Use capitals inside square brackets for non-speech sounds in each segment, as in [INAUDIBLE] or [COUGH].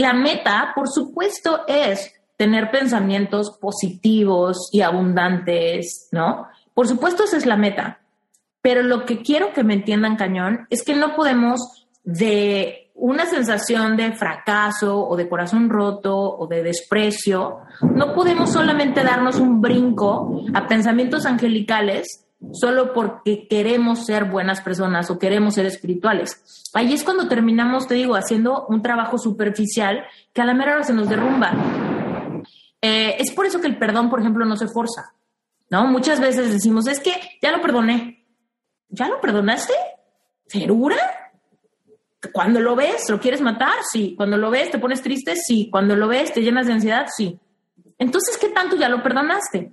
la meta, por supuesto, es tener pensamientos positivos y abundantes, ¿no? Por supuesto, esa es la meta. Pero lo que quiero que me entiendan, cañón, es que no podemos de una sensación de fracaso o de corazón roto o de desprecio, no podemos solamente darnos un brinco a pensamientos angelicales solo porque queremos ser buenas personas o queremos ser espirituales. Ahí es cuando terminamos, te digo, haciendo un trabajo superficial que a la mera hora se nos derrumba. Eh, es por eso que el perdón, por ejemplo, no se forza, ¿no? Muchas veces decimos, es que ya lo perdoné. ¿Ya lo perdonaste? ¿Segura? Cuando lo ves, ¿lo quieres matar? Sí. Cuando lo ves, ¿te pones triste? Sí. Cuando lo ves, ¿te llenas de ansiedad? Sí. Entonces, ¿qué tanto ya lo perdonaste?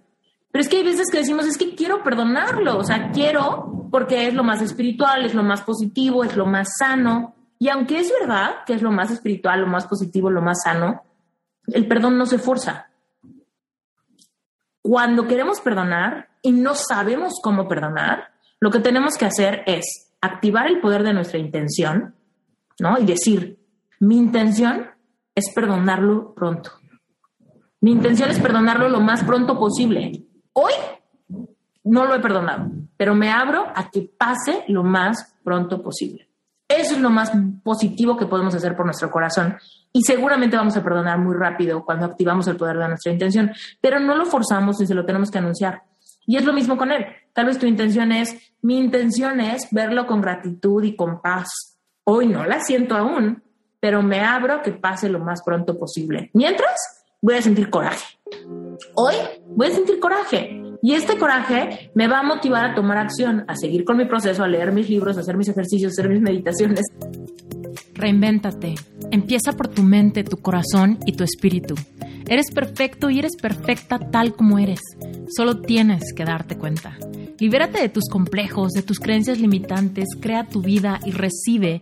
Pero es que hay veces que decimos, es que quiero perdonarlo, o sea, quiero porque es lo más espiritual, es lo más positivo, es lo más sano. Y aunque es verdad que es lo más espiritual, lo más positivo, lo más sano, el perdón no se forza. Cuando queremos perdonar y no sabemos cómo perdonar, lo que tenemos que hacer es activar el poder de nuestra intención, ¿no? Y decir, mi intención es perdonarlo pronto. Mi intención es perdonarlo lo más pronto posible. Hoy no lo he perdonado, pero me abro a que pase lo más pronto posible. Eso es lo más positivo que podemos hacer por nuestro corazón. Y seguramente vamos a perdonar muy rápido cuando activamos el poder de nuestra intención, pero no lo forzamos y se lo tenemos que anunciar. Y es lo mismo con él. Tal vez tu intención es, mi intención es verlo con gratitud y con paz. Hoy no la siento aún, pero me abro a que pase lo más pronto posible. Mientras, voy a sentir coraje. Hoy voy a sentir coraje. Y este coraje me va a motivar a tomar acción, a seguir con mi proceso, a leer mis libros, a hacer mis ejercicios, a hacer mis meditaciones. Reinvéntate. Empieza por tu mente, tu corazón y tu espíritu. Eres perfecto y eres perfecta tal como eres. Solo tienes que darte cuenta. Libérate de tus complejos, de tus creencias limitantes, crea tu vida y recibe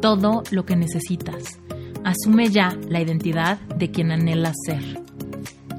todo lo que necesitas. Asume ya la identidad de quien anhela ser.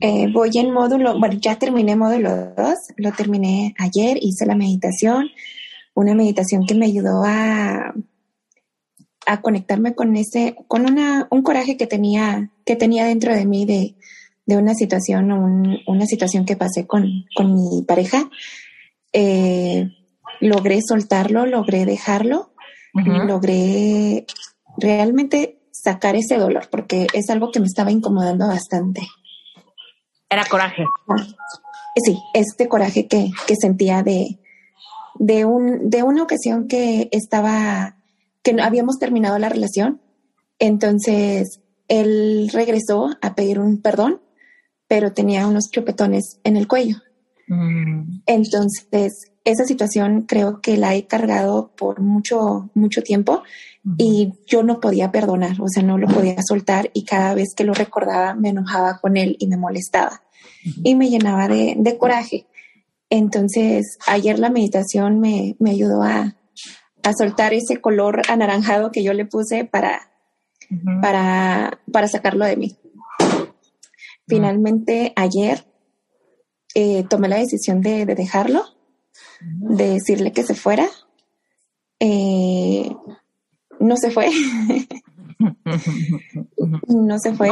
Eh, voy en módulo, bueno, ya terminé módulo 2, lo terminé ayer, hice la meditación, una meditación que me ayudó a, a conectarme con ese, con una, un coraje que tenía, que tenía dentro de mí de, de una situación, un, una situación que pasé con, con mi pareja. Eh, logré soltarlo, logré dejarlo, logré realmente sacar ese dolor, porque es algo que me estaba incomodando bastante. Era coraje. Sí, este coraje que, sentía de, de, un, de una ocasión que estaba, que habíamos terminado la relación. Entonces, él regresó a pedir un perdón, pero tenía unos chupetones en el cuello. Mm. Entonces, esa situación creo que la he cargado por mucho, mucho tiempo y yo no podía perdonar, o sea, no lo podía soltar y cada vez que lo recordaba me enojaba con él y me molestaba y me llenaba de, coraje. Entonces, ayer la meditación me, ayudó a, soltar ese color anaranjado que yo le puse para, para, para sacarlo de mí. Finalmente, ayer eh, tomé la decisión de, dejarlo, de decirle que se fuera. Eh, [LAUGHS] no se fue. no se fue,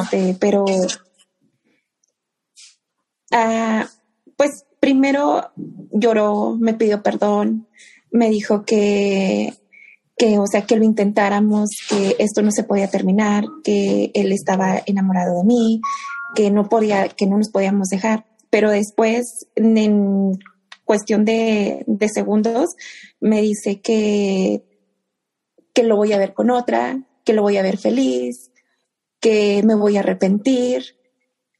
este, pero ah, pues primero lloró, me pidió perdón, me dijo que, que, o sea, que lo intentáramos, que esto no se podía terminar, que él estaba enamorado de mí, que no podía, que no nos podíamos dejar. Pero después, en cuestión de, de segundos, me dice que que lo voy a ver con otra, que lo voy a ver feliz, que me voy a arrepentir.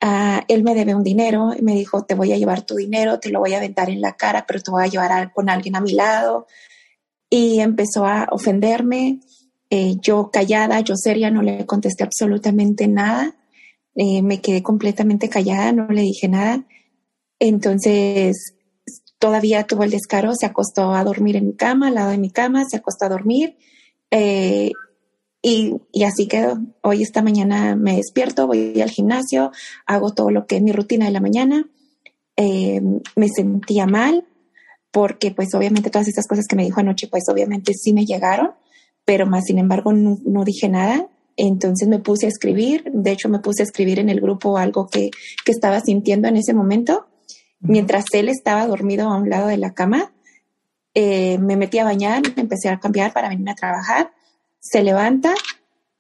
Ah, él me debe un dinero y me dijo, te voy a llevar tu dinero, te lo voy a aventar en la cara, pero te voy a llevar con alguien a mi lado. Y empezó a ofenderme. Eh, yo callada, yo seria, no le contesté absolutamente nada. eh, me quedé completamente callada, no le dije nada. Entonces, todavía tuvo el descaro, se acostó a dormir en mi cama, al lado de mi cama, se acostó a dormir. Eh, y, y, así quedó. Hoy esta mañana me despierto, voy al gimnasio, hago todo lo que es mi rutina de la mañana. Eh, me sentía mal porque pues obviamente todas estas cosas que me dijo anoche pues obviamente sí me llegaron, pero más sin embargo no, no dije nada. Entonces me puse a escribir, de hecho me puse a escribir en el grupo algo que, que estaba sintiendo en ese momento. Mientras él estaba dormido a un lado de la cama, eh, me metí a bañar, me empecé a cambiar para venir a trabajar. Se levanta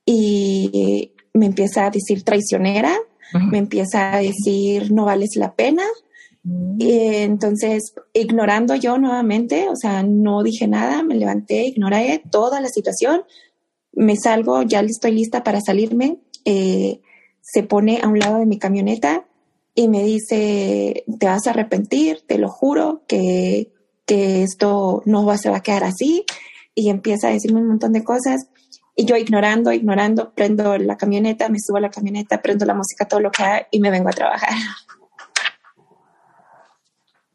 y me empieza a decir traicionera, me empieza a decir no vales la pena. Y entonces, ignorando yo nuevamente, o sea, no dije nada, me levanté, ignoré toda la situación, me salgo, ya estoy lista para salirme, eh, se pone a un lado de mi camioneta y me dice, te vas a arrepentir, te lo juro, que, que esto no va, se va a quedar así. Y empieza a decirme un montón de cosas. Y yo ignorando, ignorando, prendo la camioneta, me subo a la camioneta, prendo la música, todo lo que hay y me vengo a trabajar.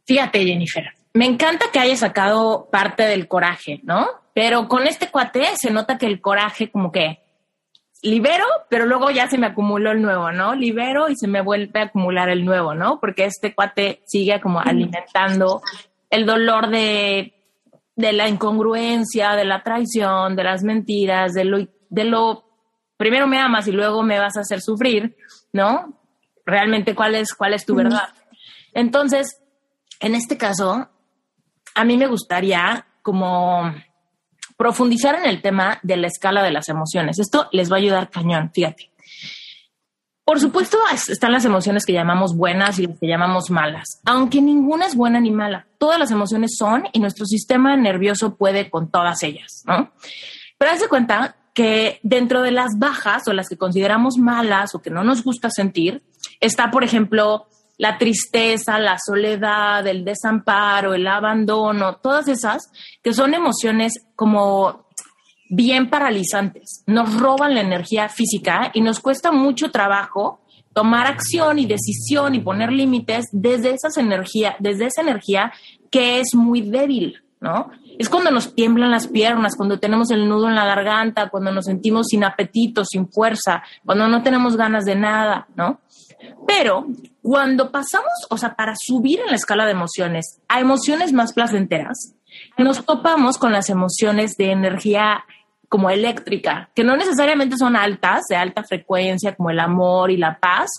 Fíjate, Jennifer, me encanta que haya sacado parte del coraje, ¿no? Pero con este cuate se nota que el coraje como que libero, pero luego ya se me acumuló el nuevo, ¿no? Libero y se me vuelve a acumular el nuevo, ¿no? Porque este cuate sigue como alimentando el dolor de, de la incongruencia, de la traición, de las mentiras, de lo, de lo, primero me amas y luego me vas a hacer sufrir, ¿no? Realmente cuál es, cuál es tu verdad. Entonces, en este caso, a mí me gustaría como profundizar en el tema de la escala de las emociones. Esto les va a ayudar cañón, fíjate. Por supuesto, están las emociones que llamamos buenas y las que llamamos malas, aunque ninguna es buena ni mala. Todas las emociones son y nuestro sistema nervioso puede con todas ellas, ¿no? Pero haz de cuenta que dentro de las bajas o las que consideramos malas o que no nos gusta sentir, está, por ejemplo, la tristeza, la soledad, el desamparo, el abandono, todas esas que son emociones como bien paralizantes, nos roban la energía física y nos cuesta mucho trabajo tomar acción y decisión y poner límites desde esas energía, desde esa energía que es muy débil, ¿no? Es cuando nos tiemblan las piernas, cuando tenemos el nudo en la garganta, cuando nos sentimos sin apetito, sin fuerza, cuando no tenemos ganas de nada, ¿no? Pero cuando pasamos, o sea, para subir en la escala de emociones a emociones más placenteras, nos topamos con las emociones de energía como eléctrica, que no necesariamente son altas, de alta frecuencia, como el amor y la paz,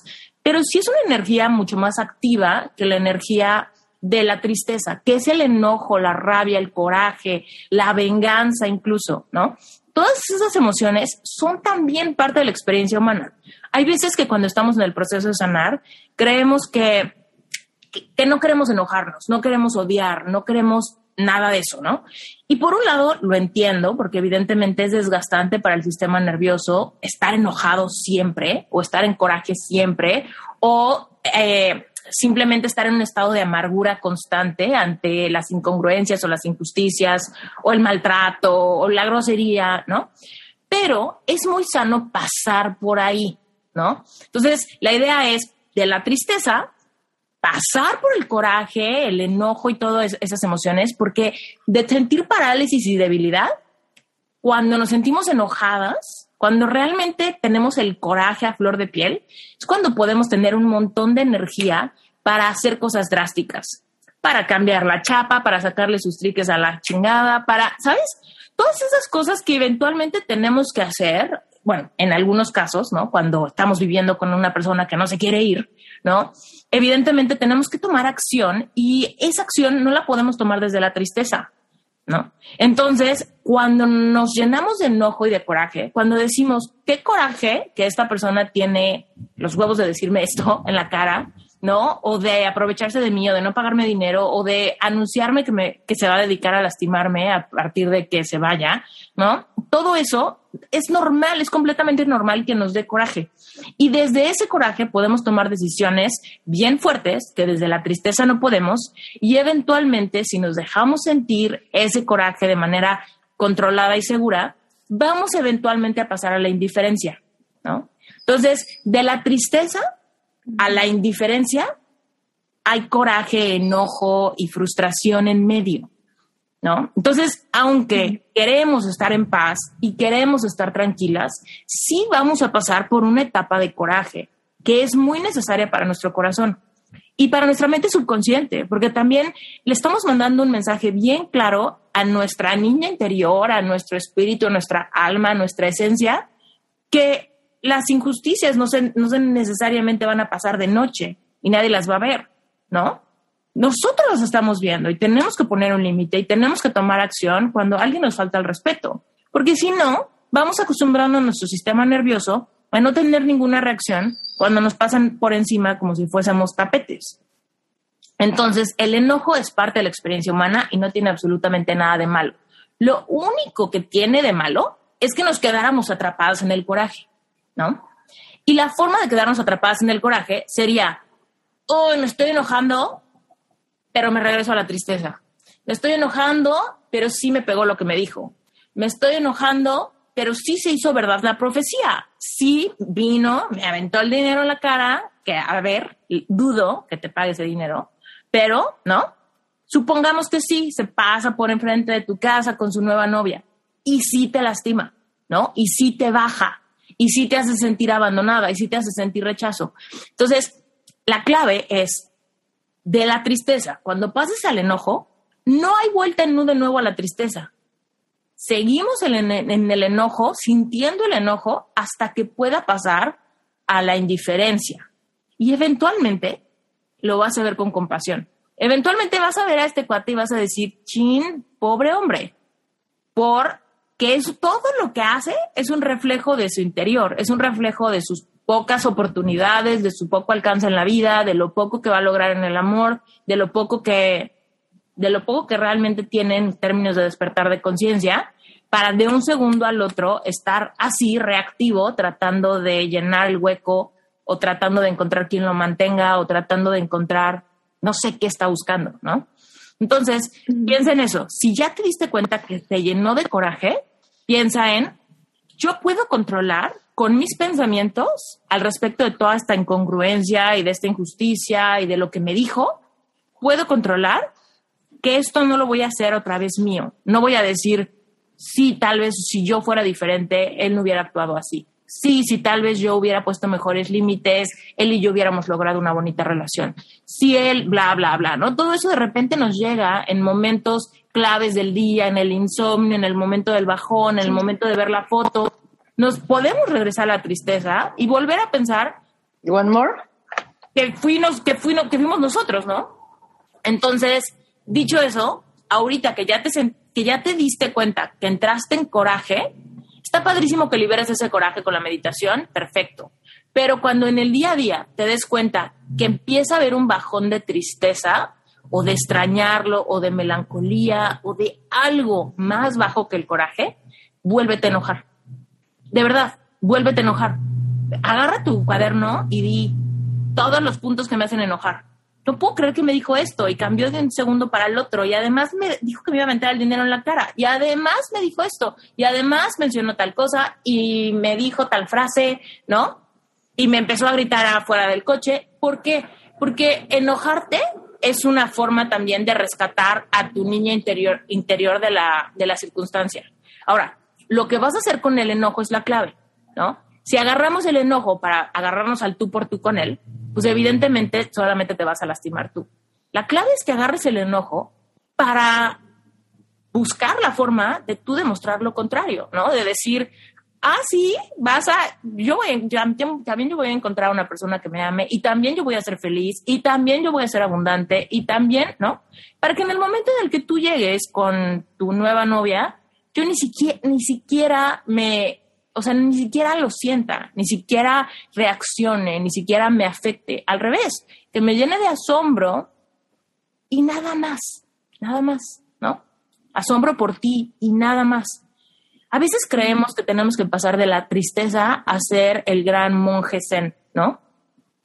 pero sí es una energía mucho más activa que la energía de la tristeza, que es el enojo, la rabia, el coraje, la venganza incluso, ¿no? Todas esas emociones son también parte de la experiencia humana. Hay veces que cuando estamos en el proceso de sanar, creemos que, que, no queremos enojarnos, no queremos odiar, no queremos nada de eso, ¿no? Y por un lado lo entiendo, porque evidentemente es desgastante para el sistema nervioso estar enojado siempre o estar en coraje siempre o eh, simplemente estar en un estado de amargura constante ante las incongruencias o las injusticias o el maltrato o la grosería, ¿no? Pero es muy sano pasar por ahí, ¿no? Entonces, la idea es de la tristeza, pasar por el coraje, el enojo y todas esas emociones, porque de sentir parálisis y debilidad, cuando nos sentimos enojadas, cuando realmente tenemos el coraje a flor de piel, es cuando podemos tener un montón de energía para hacer cosas drásticas, para cambiar la chapa, para sacarle sus triques a la chingada, para, ¿sabes? Todas esas cosas que eventualmente tenemos que hacer bueno, en algunos casos, ¿no? Cuando estamos viviendo con una persona que no se quiere ir, ¿no? Evidentemente tenemos que tomar acción y esa acción no la podemos tomar desde la tristeza, ¿no? Entonces, cuando nos llenamos de enojo y de coraje, cuando decimos, qué coraje que esta persona tiene los huevos de decirme esto en la cara, ¿no? O de aprovecharse de mí, o de no pagarme dinero, o de anunciarme que, me, que se va a dedicar a lastimarme a partir de que se vaya, ¿no? Todo eso es normal, es completamente normal que nos dé coraje. Y desde ese coraje podemos tomar decisiones bien fuertes que desde la tristeza no podemos y eventualmente si nos dejamos sentir ese coraje de manera controlada y segura, vamos eventualmente a pasar a la indiferencia, ¿no? Entonces, de la tristeza a la indiferencia, hay coraje, enojo y frustración en medio, ¿no? Entonces, aunque queremos estar en paz y queremos estar tranquilas, sí vamos a pasar por una etapa de coraje que es muy necesaria para nuestro corazón y para nuestra mente subconsciente, porque también le estamos mandando un mensaje bien claro a nuestra niña interior, a nuestro espíritu, a nuestra alma, a nuestra esencia, que las injusticias no, no necesariamente van a pasar de noche y nadie las va a ver. ¿no? Nosotros los estamos viendo y tenemos que poner un límite y tenemos que tomar acción cuando alguien nos falta el respeto, porque si no, vamos acostumbrando a nuestro sistema nervioso a no tener ninguna reacción cuando nos pasan por encima como si fuésemos tapetes. Entonces, el enojo es parte de la experiencia humana y no tiene absolutamente nada de malo. Lo único que tiene de malo es que nos quedáramos atrapados en el coraje, ¿no? Y la forma de quedarnos atrapados en el coraje sería oh, me estoy enojando, pero me regreso a la tristeza. Me estoy enojando, pero sí me pegó lo que me dijo. Me estoy enojando, pero sí se hizo verdad la profecía. Sí vino, me aventó el dinero en la cara, que a ver, dudo que te pague ese dinero, pero, ¿no? Supongamos que sí, se pasa por enfrente de tu casa con su nueva novia y sí te lastima, ¿no? Y sí te baja, y sí te hace sentir abandonada, y sí te hace sentir rechazo. Entonces, la clave es de la tristeza. Cuando pases al enojo, no hay vuelta en de nuevo a la tristeza. Seguimos en, en el enojo, sintiendo el enojo, hasta que pueda pasar a la indiferencia. Y eventualmente lo vas a ver con compasión. Eventualmente vas a ver a este cuate y vas a decir, chin, pobre hombre, porque es todo lo que hace es un reflejo de su interior, es un reflejo de sus pocas oportunidades, de su poco alcance en la vida, de lo poco que va a lograr en el amor, de lo poco que, de lo poco que realmente tiene en términos de despertar de conciencia, para de un segundo al otro estar así reactivo, tratando de llenar el hueco o tratando de encontrar quien lo mantenga o tratando de encontrar no sé qué está buscando, ¿no? Entonces, piensa en eso. Si ya te diste cuenta que te llenó de coraje, piensa en, yo puedo controlar con mis pensamientos al respecto de toda esta incongruencia y de esta injusticia y de lo que me dijo, puedo controlar que esto no lo voy a hacer otra vez mío. No voy a decir, sí, tal vez si yo fuera diferente, él no hubiera actuado así. Sí, si tal vez yo hubiera puesto mejores límites, él y yo hubiéramos logrado una bonita relación. Si él, bla, bla, bla, ¿no? Todo eso de repente nos llega en momentos claves del día, en el insomnio, en el momento del bajón, en el momento de ver la foto, nos podemos regresar a la tristeza y volver a pensar. One more. Que, fuimos, que, fuimos, que fuimos nosotros, ¿no? Entonces, dicho eso, ahorita que ya, te, que ya te diste cuenta que entraste en coraje, está padrísimo que liberes ese coraje con la meditación, perfecto. Pero cuando en el día a día te des cuenta que empieza a haber un bajón de tristeza, o de extrañarlo, o de melancolía, o de algo más bajo que el coraje, vuélvete a enojar de verdad, vuélvete a enojar. Agarra tu cuaderno y di todos los puntos que me hacen enojar. No puedo creer que me dijo esto y cambió de un segundo para el otro y además me dijo que me iba a meter el dinero en la cara y además me dijo esto y además mencionó tal cosa y me dijo tal frase, ¿no? Y me empezó a gritar afuera del coche. ¿Por qué? Porque enojarte es una forma también de rescatar a tu niña interior, interior de, la, de la circunstancia. Ahora, lo que vas a hacer con el enojo es la clave, ¿no? Si agarramos el enojo para agarrarnos al tú por tú con él, pues evidentemente solamente te vas a lastimar tú. La clave es que agarres el enojo para buscar la forma de tú demostrar lo contrario, ¿no? De decir, ah, sí, vas a, yo voy, también yo voy a encontrar una persona que me ame y también yo voy a ser feliz y también yo voy a ser abundante y también, ¿no? Para que en el momento en el que tú llegues con tu nueva novia, yo ni siquiera, ni siquiera me, o sea, ni siquiera lo sienta, ni siquiera reaccione, ni siquiera me afecte. Al revés, que me llene de asombro y nada más, nada más, ¿no? Asombro por ti y nada más. A veces creemos que tenemos que pasar de la tristeza a ser el gran monje zen, ¿no?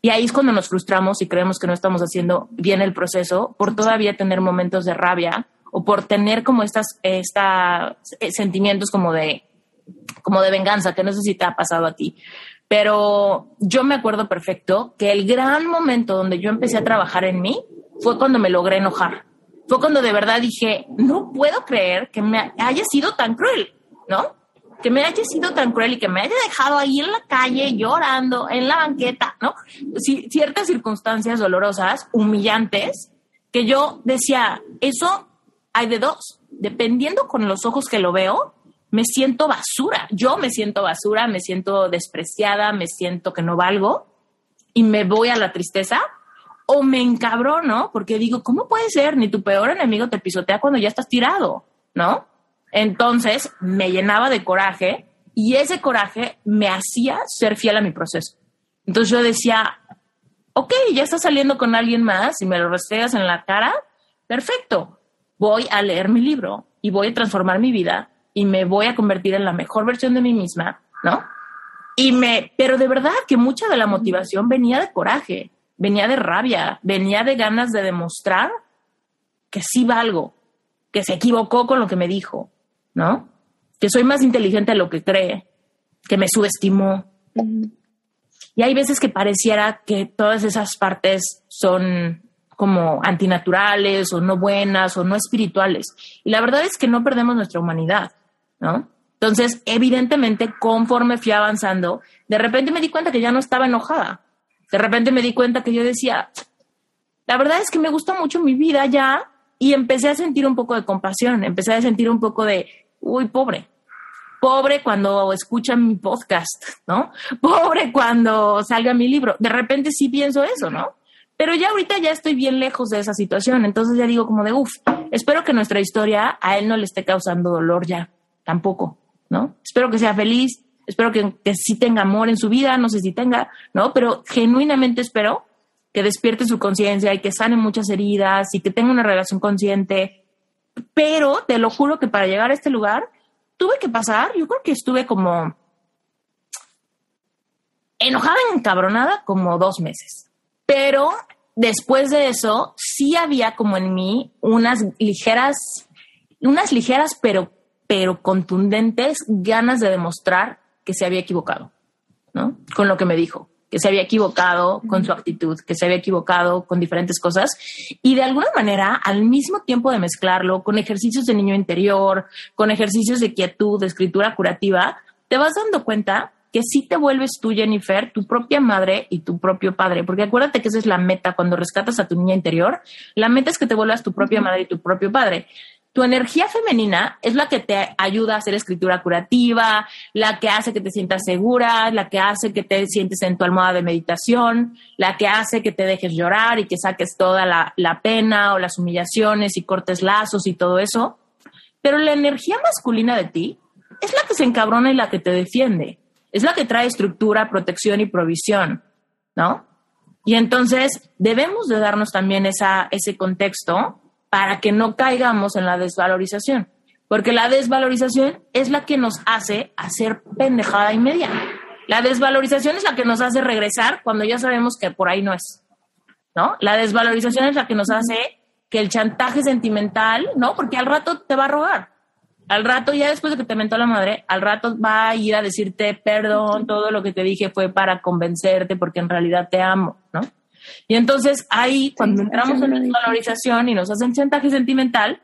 Y ahí es cuando nos frustramos y creemos que no estamos haciendo bien el proceso por todavía tener momentos de rabia o por tener como estas esta, eh, sentimientos como de, como de venganza, que no sé si te ha pasado a ti. pero yo me acuerdo perfecto que el gran momento donde yo empecé a trabajar en mí fue cuando me logré enojar. Fue cuando de verdad dije, no puedo creer que me haya sido tan cruel, ¿no? Que me haya sido tan cruel y que me haya dejado ahí en la calle llorando, en la banqueta, ¿no? ciertas circunstancias dolorosas, humillantes, que yo decía, eso hay de dos. Dependiendo con los ojos que lo veo, me siento basura. Yo me siento basura, me siento despreciada, me siento que no valgo y me voy a la tristeza o me encabrono porque digo, ¿cómo puede ser? Ni tu peor enemigo te pisotea cuando ya estás tirado, ¿no? Entonces me llenaba de coraje y ese coraje me hacía ser fiel a mi proceso. Entonces yo decía, ok, ya estás saliendo con alguien más y me lo restregas en la cara, perfecto, voy a leer mi libro y voy a transformar mi vida y me voy a convertir en la mejor versión de mí misma, ¿no? Y me, pero de verdad que mucha de la motivación venía de coraje, venía de rabia, venía de ganas de demostrar que sí valgo, que se equivocó con lo que me dijo, ¿no? Que soy más inteligente de lo que cree, que me subestimó. Y hay veces que pareciera que todas esas partes son como antinaturales o no buenas o no espirituales. Y la verdad es que no perdemos nuestra humanidad. ¿no? Entonces, evidentemente, conforme fui avanzando, de repente me di cuenta que ya no estaba enojada. De repente me di cuenta que yo decía, la verdad es que me gusta mucho mi vida ya y empecé a sentir un poco de compasión, empecé a sentir un poco de, uy, pobre, pobre cuando escuchan mi podcast, ¿no? Pobre cuando salga mi libro. De repente sí pienso eso, ¿no? Pero ya ahorita ya estoy bien lejos de esa situación, entonces ya digo como de, uff, espero que nuestra historia a él no le esté causando dolor ya tampoco, ¿no? Espero que sea feliz, espero que, que sí tenga amor en su vida, no sé si tenga, ¿no? Pero genuinamente espero que despierte su conciencia y que sane muchas heridas y que tenga una relación consciente. Pero te lo juro que para llegar a este lugar tuve que pasar, yo creo que estuve como enojada, encabronada como dos meses. Pero después de eso sí había como en mí unas ligeras, unas ligeras pero pero contundentes ganas de demostrar que se había equivocado, ¿no? Con lo que me dijo, que se había equivocado con su actitud, que se había equivocado con diferentes cosas. Y de alguna manera, al mismo tiempo de mezclarlo con ejercicios de niño interior, con ejercicios de quietud, de escritura curativa, te vas dando cuenta que sí te vuelves tú, Jennifer, tu propia madre y tu propio padre. Porque acuérdate que esa es la meta cuando rescatas a tu niña interior. La meta es que te vuelvas tu propia madre y tu propio padre. Tu energía femenina es la que te ayuda a hacer escritura curativa, la que hace que te sientas segura, la que hace que te sientes en tu almohada de meditación, la que hace que te dejes llorar y que saques toda la, pena o las humillaciones y cortes lazos y todo eso. Pero la energía masculina de ti es la que se encabrona y la que te defiende. Es la que trae estructura, protección y provisión, ¿no? Y entonces debemos de darnos también esa, ese contexto para que no caigamos en la desvalorización. Porque la desvalorización es la que nos hace hacer pendejada y media. La desvalorización es la que nos hace regresar cuando ya sabemos que por ahí no es. ¿No? La desvalorización es la que nos hace que el chantaje sentimental, ¿no? Porque al rato te va a robar. Al rato, ya después de que te mentó la madre, al rato va a ir a decirte, perdón, todo lo que te dije fue para convencerte porque en realidad te amo, ¿no? Y entonces ahí, cuando entramos en la desvalorización y nos hacen chantaje sentimental,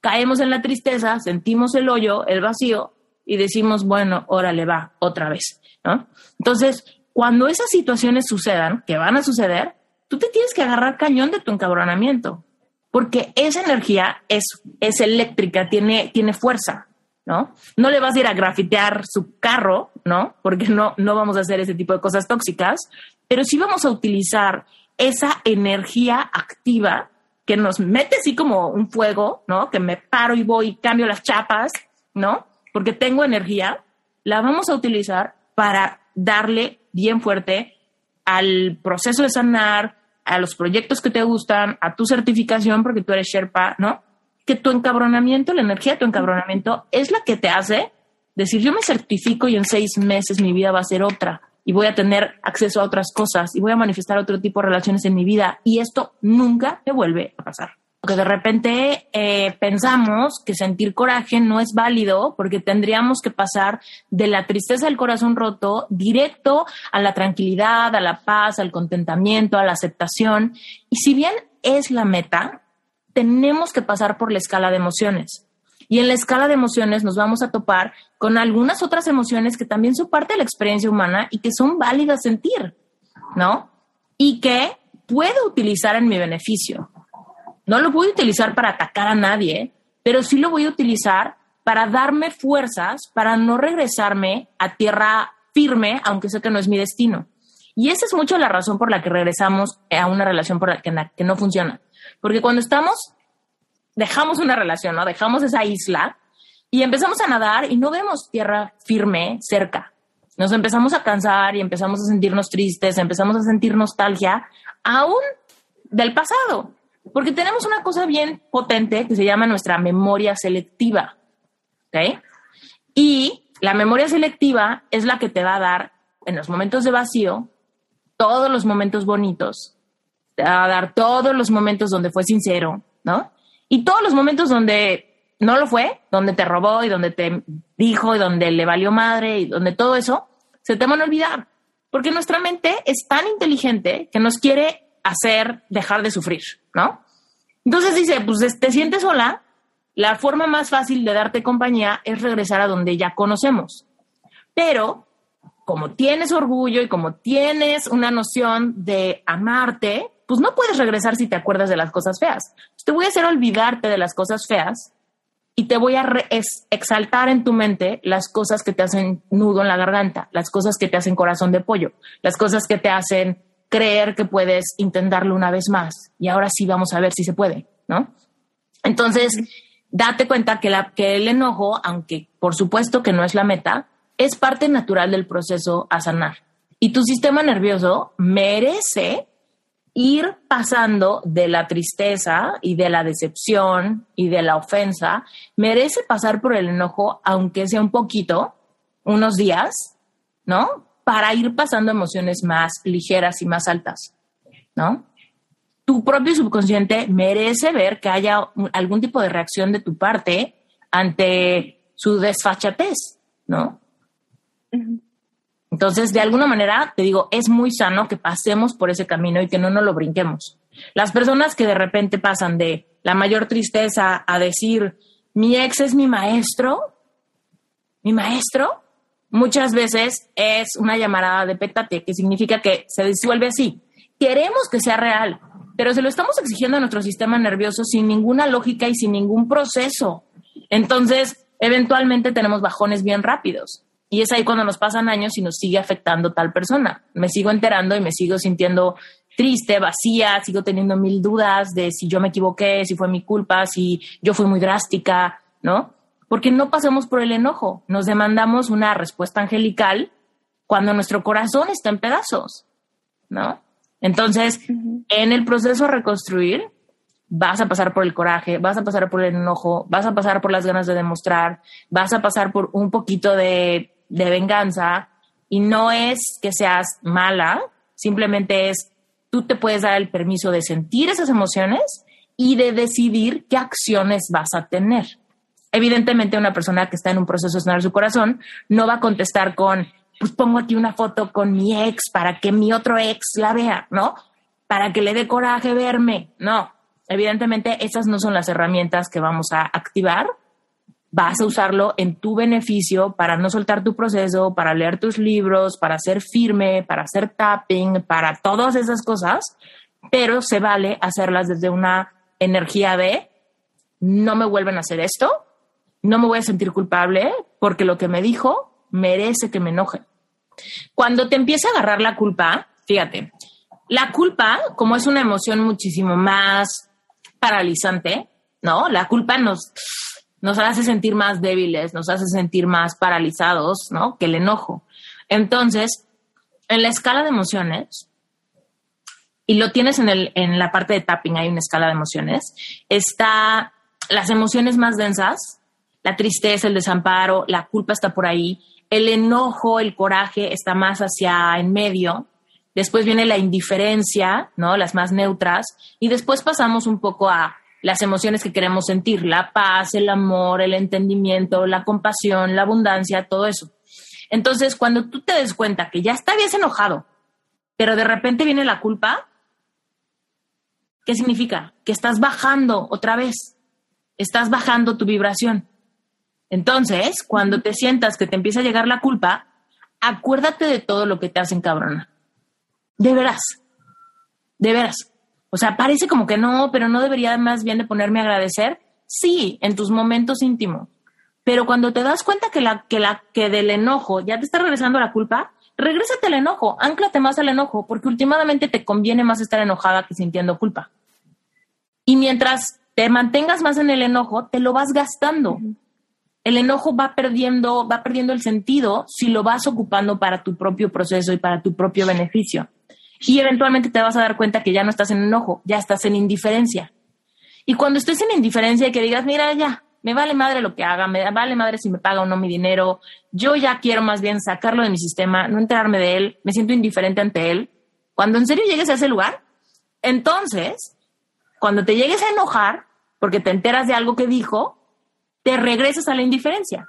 caemos en la tristeza, sentimos el hoyo, el vacío y decimos, bueno, órale, va, otra vez, ¿no? Entonces, cuando esas situaciones sucedan, que van a suceder, tú te tienes que agarrar cañón de tu encabronamiento, porque esa energía es, es eléctrica, tiene, tiene fuerza, ¿no? No le vas a ir a grafitear su carro, ¿no? Porque no, no vamos a hacer ese tipo de cosas tóxicas, pero sí vamos a utilizar esa energía activa que nos mete así como un fuego, ¿no? Que me paro y voy y cambio las chapas, ¿no? Porque tengo energía, la vamos a utilizar para darle bien fuerte al proceso de sanar, a los proyectos que te gustan, a tu certificación, porque tú eres Sherpa, ¿no? Que tu encabronamiento, la energía de tu encabronamiento es la que te hace decir, yo me certifico y en seis meses mi vida va a ser otra y voy a tener acceso a otras cosas y voy a manifestar otro tipo de relaciones en mi vida y esto nunca te vuelve a pasar. que de repente eh, pensamos que sentir coraje no es válido porque tendríamos que pasar de la tristeza del corazón roto directo a la tranquilidad, a la paz, al contentamiento, a la aceptación. Y si bien es la meta, tenemos que pasar por la escala de emociones. Y en la escala de emociones nos vamos a topar con algunas otras emociones que también son parte de la experiencia humana y que son válidas sentir, ¿no? Y que puedo utilizar en mi beneficio. No lo voy a utilizar para atacar a nadie, pero sí lo voy a utilizar para darme fuerzas, para no regresarme a tierra firme, aunque sé que no es mi destino. Y esa es mucho la razón por la que regresamos a una relación por la que, que no funciona. Porque cuando estamos, dejamos una relación, ¿no? Dejamos esa isla y empezamos a nadar y no vemos tierra firme cerca. Nos empezamos a cansar y empezamos a sentirnos tristes, empezamos a sentir nostalgia, aún del pasado. Porque tenemos una cosa bien potente que se llama nuestra memoria selectiva. ¿Ok? Y la memoria selectiva es la que te va a dar en los momentos de vacío todos los momentos bonitos, te va a dar todos los momentos donde fue sincero, ¿no? Y todos los momentos donde no lo fue, donde te robó y donde te dijo y donde le valió madre y donde todo eso, se te van a olvidar. Porque nuestra mente es tan inteligente que nos quiere hacer dejar de sufrir, ¿no? Entonces dice, pues te sientes sola, la forma más fácil de darte compañía es regresar a donde ya conocemos. Pero como tienes orgullo y como tienes una noción de amarte, pues no puedes regresar si te acuerdas de las cosas feas. te voy a hacer olvidarte de las cosas feas y te voy a exaltar en tu mente las cosas que te hacen nudo en la garganta, las cosas que te hacen corazón de pollo, las cosas que te hacen creer que puedes intentarlo una vez más y ahora sí vamos a ver si se puede, ¿no? Entonces, date cuenta que, la, que el enojo, aunque por supuesto que no es la meta, es parte natural del proceso a sanar. Y tu sistema nervioso merece ir pasando de la tristeza y de la decepción y de la ofensa, merece pasar por el enojo, aunque sea un poquito, unos días, ¿no? para ir pasando emociones más ligeras y más altas, ¿no? Tu propio subconsciente merece ver que haya algún tipo de reacción de tu parte ante su desfachatez, ¿no? Entonces, de alguna manera, te digo, es muy sano que pasemos por ese camino y que no nos lo brinquemos. Las personas que de repente pasan de la mayor tristeza a decir, mi ex es mi maestro, mi maestro, muchas veces es una llamada de pétate, que significa que se disuelve así. Queremos que sea real, pero se lo estamos exigiendo a nuestro sistema nervioso sin ninguna lógica y sin ningún proceso. Entonces, eventualmente tenemos bajones bien rápidos. Y es ahí cuando nos pasan años y nos sigue afectando tal persona. Me sigo enterando y me sigo sintiendo triste, vacía, sigo teniendo mil dudas de si yo me equivoqué, si fue mi culpa, si yo fui muy drástica, ¿no? porque no pasamos por el enojo, nos demandamos una respuesta angelical cuando nuestro corazón está en pedazos, ¿no? Entonces, en el proceso de reconstruir, vas a pasar por el coraje, vas a pasar por el enojo, vas a pasar por las ganas de demostrar, vas a pasar por un poquito de, de venganza y no es que seas mala, simplemente es tú te puedes dar el permiso de sentir esas emociones y de decidir qué acciones vas a tener. Evidentemente, una persona que está en un proceso de sanar su corazón no va a contestar con, pues pongo aquí una foto con mi ex para que mi otro ex la vea, ¿no? Para que le dé coraje verme. No, evidentemente esas no son las herramientas que vamos a activar. Vas a usarlo en tu beneficio para no soltar tu proceso, para leer tus libros, para ser firme, para hacer tapping, para todas esas cosas, pero se vale hacerlas desde una energía de no me vuelven a hacer esto, no me voy a sentir culpable porque lo que me dijo merece que me enoje. Cuando te empieza a agarrar la culpa, fíjate, la culpa, como es una emoción muchísimo más paralizante, ¿no? La culpa nos, nos hace sentir más débiles, nos hace sentir más paralizados, ¿no? Que el enojo. Entonces, en la escala de emociones, y lo tienes en, el, en la parte de tapping, hay una escala de emociones, está las emociones más densas, la tristeza, el desamparo, la culpa está por ahí, el enojo, el coraje está más hacia en medio, después viene la indiferencia, ¿no? Las más neutras, y después pasamos un poco a las emociones que queremos sentir, la paz, el amor, el entendimiento, la compasión, la abundancia, todo eso. Entonces, cuando tú te des cuenta que ya estabas enojado, pero de repente viene la culpa, ¿qué significa? Que estás bajando otra vez, estás bajando tu vibración. Entonces, cuando te sientas que te empieza a llegar la culpa, acuérdate de todo lo que te hacen cabrona. De veras, de veras. O sea, parece como que no, pero no debería más bien de ponerme a agradecer. Sí, en tus momentos íntimos. Pero cuando te das cuenta que, la, que, la, que del enojo ya te está regresando la culpa, regrésate al enojo, anclate más al enojo, porque últimamente te conviene más estar enojada que sintiendo culpa. Y mientras te mantengas más en el enojo, te lo vas gastando. El enojo va perdiendo, va perdiendo el sentido si lo vas ocupando para tu propio proceso y para tu propio beneficio. Y eventualmente te vas a dar cuenta que ya no estás en enojo, ya estás en indiferencia. Y cuando estés en indiferencia y que digas, mira, ya, me vale madre lo que haga, me vale madre si me paga o no mi dinero, yo ya quiero más bien sacarlo de mi sistema, no enterarme de él, me siento indiferente ante él. Cuando en serio llegues a ese lugar, entonces, cuando te llegues a enojar, porque te enteras de algo que dijo, te regresas a la indiferencia,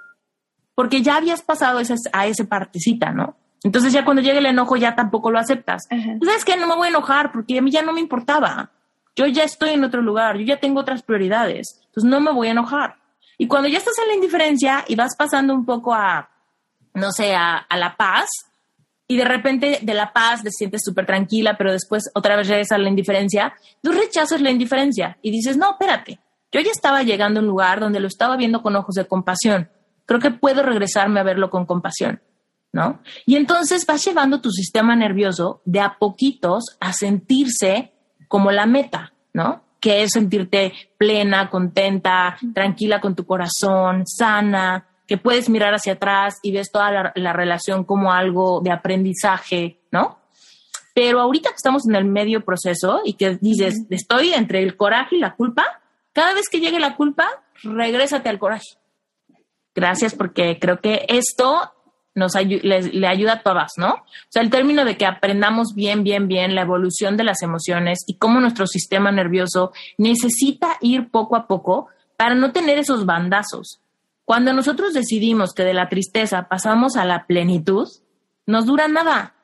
porque ya habías pasado a esa, a partecita, ¿no? Entonces ya cuando llegue el enojo ya tampoco lo aceptas. ¿Sabes que No me voy a enojar porque a mí ya no me importaba. Yo ya estoy en otro lugar, yo ya tengo otras prioridades, entonces no me voy a enojar. Y cuando ya estás en la indiferencia y vas pasando un poco a, no sé, a, la paz, y de repente de la paz te sientes súper tranquila, pero después otra vez regresas a la indiferencia, tú rechazas la indiferencia y dices, no, espérate, yo ya estaba llegando a un lugar donde lo estaba viendo con ojos de compasión. Creo que puedo regresarme a verlo con compasión. ¿No? Y entonces vas llevando tu sistema nervioso de a poquitos a sentirse como la meta, ¿no? Que es sentirte plena, contenta, tranquila con tu corazón, sana, que puedes mirar hacia atrás y ves toda la, relación como algo de aprendizaje, ¿no? Pero ahorita que estamos en el medio proceso y que dices, estoy entre el coraje y la culpa, cada vez que llegue la culpa, regrésate al coraje. Gracias porque creo que esto nos le ayuda a todas, ¿no? O sea, el término de que aprendamos bien, bien, bien la evolución de las emociones y cómo nuestro sistema nervioso necesita ir poco a poco para no tener esos bandazos. Cuando nosotros decidimos que de la tristeza pasamos a la plenitud, nos dura nada,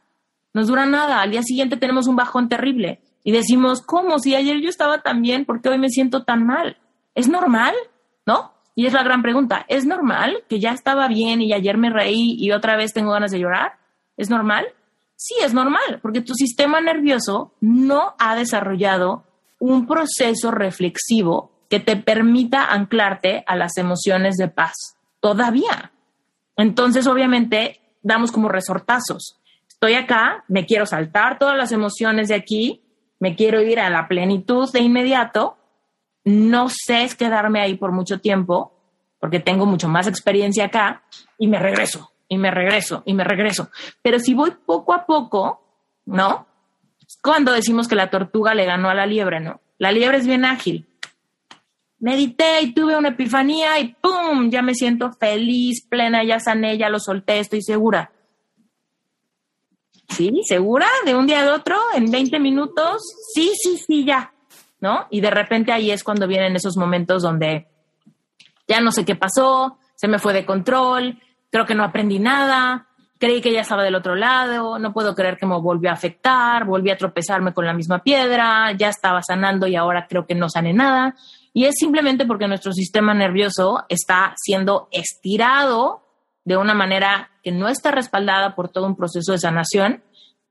nos dura nada. Al día siguiente tenemos un bajón terrible y decimos, ¿cómo? Si ayer yo estaba tan bien, ¿por qué hoy me siento tan mal? ¿Es normal? ¿No? Y es la gran pregunta, ¿es normal que ya estaba bien y ayer me reí y otra vez tengo ganas de llorar? ¿Es normal? Sí, es normal, porque tu sistema nervioso no ha desarrollado un proceso reflexivo que te permita anclarte a las emociones de paz todavía. Entonces, obviamente, damos como resortazos. Estoy acá, me quiero saltar todas las emociones de aquí, me quiero ir a la plenitud de inmediato no sé es quedarme ahí por mucho tiempo, porque tengo mucho más experiencia acá, y me regreso, y me regreso, y me regreso. Pero si voy poco a poco, ¿no? Cuando decimos que la tortuga le ganó a la liebre, ¿no? La liebre es bien ágil. Medité y tuve una epifanía y ¡pum! Ya me siento feliz, plena, ya sané, ya lo solté, estoy segura. ¿Sí? ¿Segura? ¿De un día al otro? ¿En 20 minutos? Sí, sí, sí, ya. Y de repente ahí es cuando vienen esos momentos donde ya no sé qué pasó, se me fue de control, creo que no aprendí nada, creí que ya estaba del otro lado, no puedo creer que me volvió a afectar, volví a tropezarme con la misma piedra, ya estaba sanando y ahora creo que no sane nada. Y es simplemente porque nuestro sistema nervioso está siendo estirado de una manera que no está respaldada por todo un proceso de sanación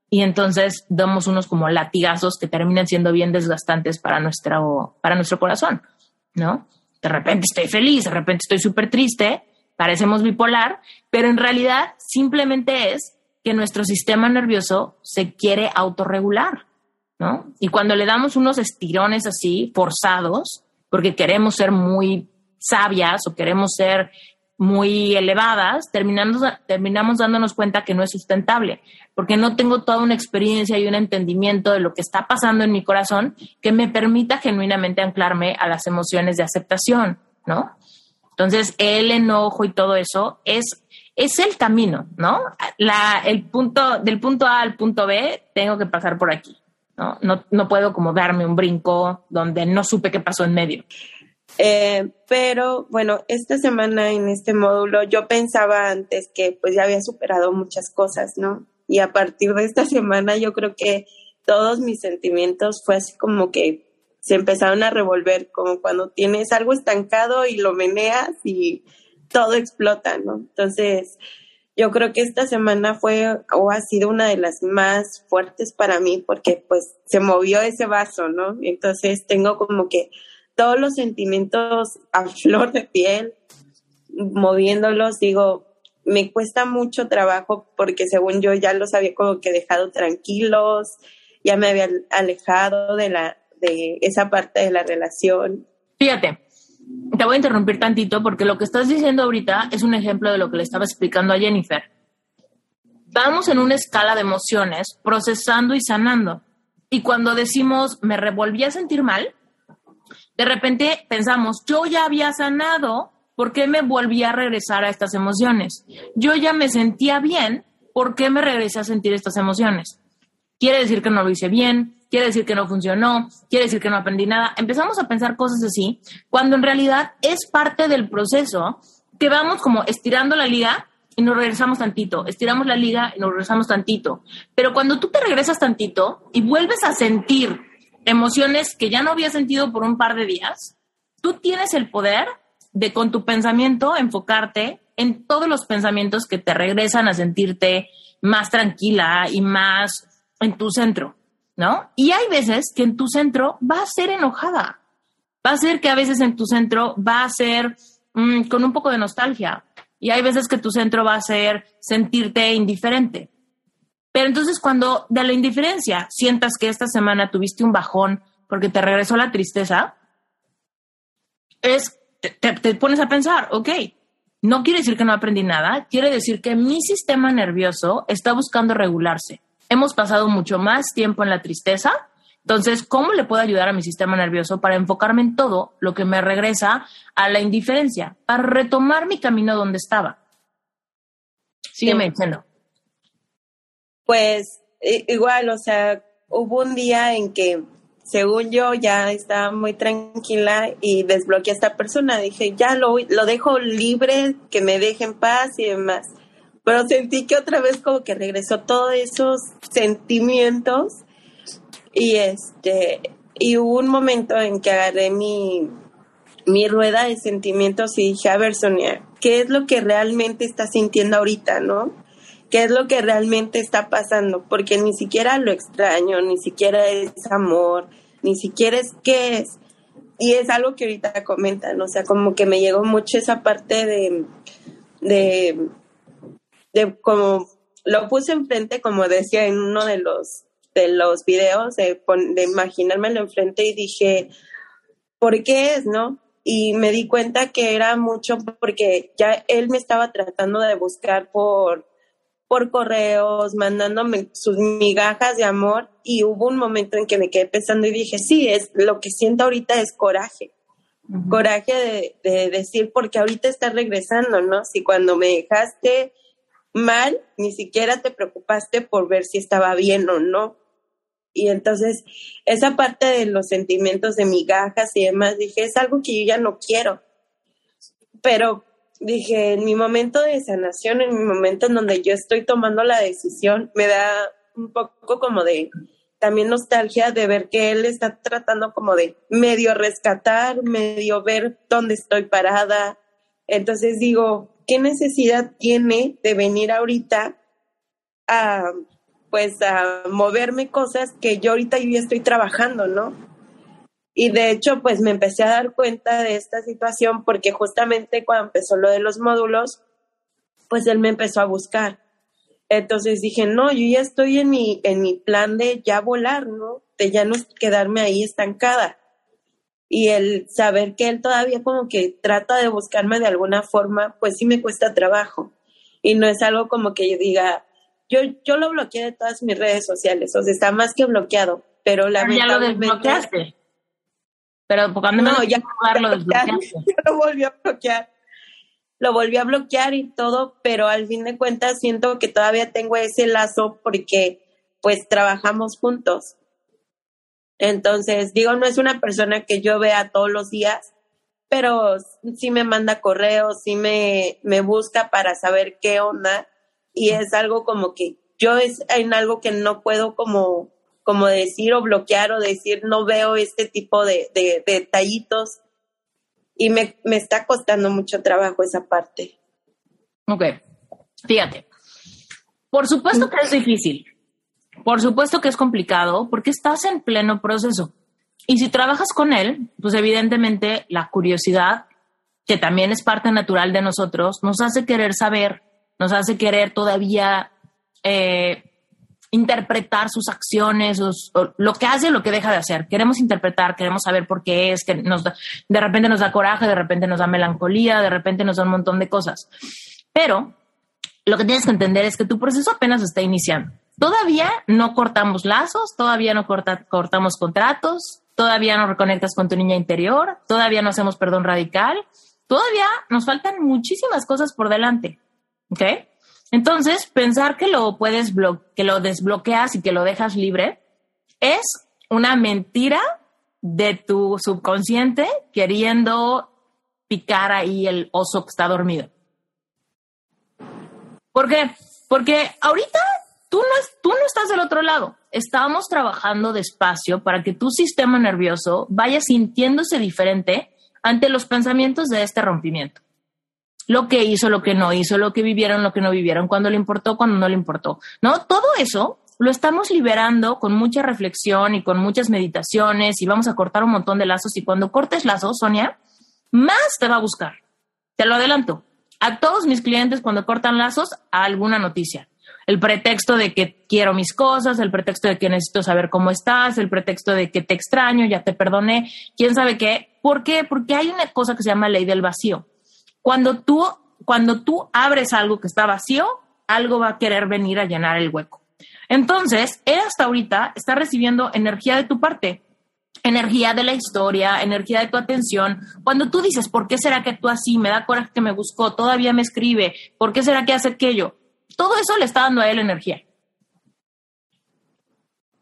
y entonces damos unos como latigazos que terminan siendo bien desgastantes para nuestro, para nuestro corazón, ¿no? De repente estoy feliz, de repente estoy súper triste, parecemos bipolar, pero en realidad simplemente es que nuestro sistema nervioso se quiere autorregular, ¿no? Y cuando le damos unos estirones así, forzados, porque queremos ser muy sabias o queremos ser muy elevadas, terminamos, terminamos dándonos cuenta que no es sustentable, porque no tengo toda una experiencia y un entendimiento de lo que está pasando en mi corazón que me permita genuinamente anclarme a las emociones de aceptación, ¿no? Entonces, el enojo y todo eso es, es el camino, ¿no? La, el punto, del punto A al punto B, tengo que pasar por aquí. ¿no? No, no puedo como darme un brinco donde no supe qué pasó en medio. Eh, pero bueno, esta semana en este módulo yo pensaba antes que pues ya había superado muchas cosas, ¿no? Y a partir de esta [LAUGHS] semana yo creo que todos mis sentimientos fue así como que se empezaron a revolver, como cuando tienes algo estancado y lo meneas y todo explota, ¿no? Entonces, yo creo que esta semana fue o ha sido una de las más fuertes para mí porque pues se movió ese vaso, ¿no? Entonces tengo como que todos los sentimientos a flor de piel, moviéndolos, digo, me cuesta mucho trabajo porque según yo ya los había como que dejado tranquilos, ya me había alejado de la de esa parte de la relación. Fíjate, te voy a interrumpir tantito porque lo que estás diciendo ahorita es un ejemplo de lo que le estaba explicando a Jennifer. Vamos en una escala de emociones, procesando y sanando. Y cuando decimos me revolví a sentir mal, de repente pensamos, yo ya había sanado, ¿por qué me volví a regresar a estas emociones? Yo ya me sentía bien, ¿por qué me regresé a sentir estas emociones? Quiere decir que no lo hice bien, quiere decir que no funcionó, quiere decir que no aprendí nada. Empezamos a pensar cosas así, cuando en realidad es parte del proceso que vamos como estirando la liga y nos regresamos tantito, estiramos la liga y nos regresamos tantito. Pero cuando tú te regresas tantito y vuelves a sentir emociones que ya no había sentido por un par de días, tú tienes el poder de con tu pensamiento enfocarte en todos los pensamientos que te regresan a sentirte más tranquila y más en tu centro, ¿no? Y hay veces que en tu centro va a ser enojada, va a ser que a veces en tu centro va a ser mm, con un poco de nostalgia y hay veces que tu centro va a ser sentirte indiferente. Pero entonces cuando de la indiferencia sientas que esta semana tuviste un bajón porque te regresó la tristeza, es, te, pones a pensar, ok, no quiere decir que no aprendí nada, quiere decir que mi sistema nervioso está buscando regularse. Hemos pasado mucho más tiempo en la tristeza, entonces, ¿cómo le puedo ayudar a mi sistema nervioso para enfocarme en todo lo que me regresa a la indiferencia, para retomar mi camino donde estestaba? Sígueme diciendo. Pues igual, o sea, hubo un día en que, según yo, ya estaba muy tranquila y desbloqueé a esta persona. Dije, ya lo, lo dejo libre, que me deje en paz y demás. Pero sentí que otra vez como que regresó todos esos sentimientos y este, y hubo un momento en que agarré mi, mi rueda de sentimientos y dije, a ver, Sonia, ¿qué es lo que realmente estás sintiendo ahorita, no? Qué es lo que realmente está pasando, porque ni siquiera lo extraño, ni siquiera es amor, ni siquiera es qué es. Y es algo que ahorita comentan, o sea, como que me llegó mucho esa parte de, de, de como lo puse enfrente, como decía en uno de los, de los videos, de, de imaginármelo enfrente y dije, ¿por qué es, no? Y me di cuenta que era mucho porque ya él me estaba tratando de buscar por, por correos, mandándome sus migajas de amor y hubo un momento en que me quedé pensando y dije, sí, es lo que siento ahorita es coraje. Coraje de, de, decir, porque ahorita estás regresando, ¿no? Si cuando me dejaste mal, ni siquiera te preocupaste por ver si estaba bien o no. Y entonces, esa parte de los sentimientos de migajas y demás, dije, es algo que yo ya no quiero. Pero dije, en mi momento de sanación, en mi momento en donde yo estoy tomando la decisión, me da un poco como de también nostalgia de ver que él está tratando como de medio rescatar, medio ver dónde estoy parada. Entonces digo, ¿qué necesidad tiene de venir ahorita a pues a moverme cosas que yo ahorita yo estoy trabajando, ¿no? Y de hecho, pues me empecé a dar cuenta de esta situación porque justamente cuando empezó lo de los módulos, pues él me empezó a buscar. Entonces dije, no, yo ya estoy en mi, en mi plan de ya volar, ¿no? De ya no quedarme ahí estancada. Y el saber que él todavía como que trata de buscarme de alguna forma, pues sí me cuesta trabajo. Y no es algo como que yo diga, yo, yo lo bloqueé de todas mis redes sociales, o sea, está más que bloqueado, pero lamentablemente... Ya lo desbloqueaste. Pero porque no, ya lo [LAUGHS] lo volví a bloquear. Lo volví a bloquear y todo, pero al fin de cuentas siento que todavía tengo ese lazo porque pues trabajamos juntos. Entonces, digo, no es una persona que yo vea todos los días, pero sí me manda correos, sí me, me busca para saber qué onda y es algo como que yo es en algo que no puedo como, como decir o bloquear o decir no veo este tipo de, de, detallitos y me, me está costando mucho trabajo esa parte. Ok, fíjate, por supuesto que es difícil, por supuesto que es complicado porque estás en pleno proceso. Y si trabajas con él, pues evidentemente la curiosidad, que también es parte natural de nosotros, nos hace querer saber, nos hace querer todavía eh, interpretar sus acciones, lo que hace, lo que deja de hacer. Queremos interpretar, queremos saber por qué es, que nos de repente nos da coraje, de repente nos da melancolía, de repente nos da un montón de cosas. Pero lo que tienes que entender es que tu proceso apenas está iniciando. Todavía no cortamos lazos, todavía no cortamos contratos, todavía no reconectas con tu niña interior, todavía no hacemos perdón radical, todavía nos faltan muchísimas cosas por delante. ¿Ok? Entonces, pensar que lo puedes que lo desbloqueas y que lo dejas libre es una mentira de tu subconsciente queriendo picar ahí el oso que está dormido. ¿Por qué? Porque ahorita tú no, tú no estás del otro lado. Estamos trabajando despacio para que tu sistema nervioso vaya sintiéndose diferente ante los pensamientos de este rompimiento. Lo que hizo, lo que no hizo, lo que vivieron, lo que no vivieron, cuando le importó, cuando no le importó. ¿No? Todo eso lo estamos liberando con mucha reflexión y con muchas meditaciones y vamos a cortar un montón de lazos y cuando cortes lazos, Sonia, más te va a buscar. Te lo adelanto. A todos mis clientes cuando cortan lazos, alguna noticia el pretexto de que quiero mis cosas, el pretexto de que necesito saber cómo estás, el pretexto de que te extraño, ya te perdoné, quién sabe qué. ¿Por qué? Porque hay una cosa que se llama ley del vacío. Cuando tú, cuando tú abres algo que está vacío, algo va a querer venir a llenar el hueco. Entonces, él hasta ahorita está recibiendo energía de tu parte, energía de la historia, energía de tu atención. Cuando tú dices, ¿por qué será que tú así? Me da coraje que me buscó, todavía me escribe, ¿por qué será que hace aquello? Todo eso le está dando a él energía.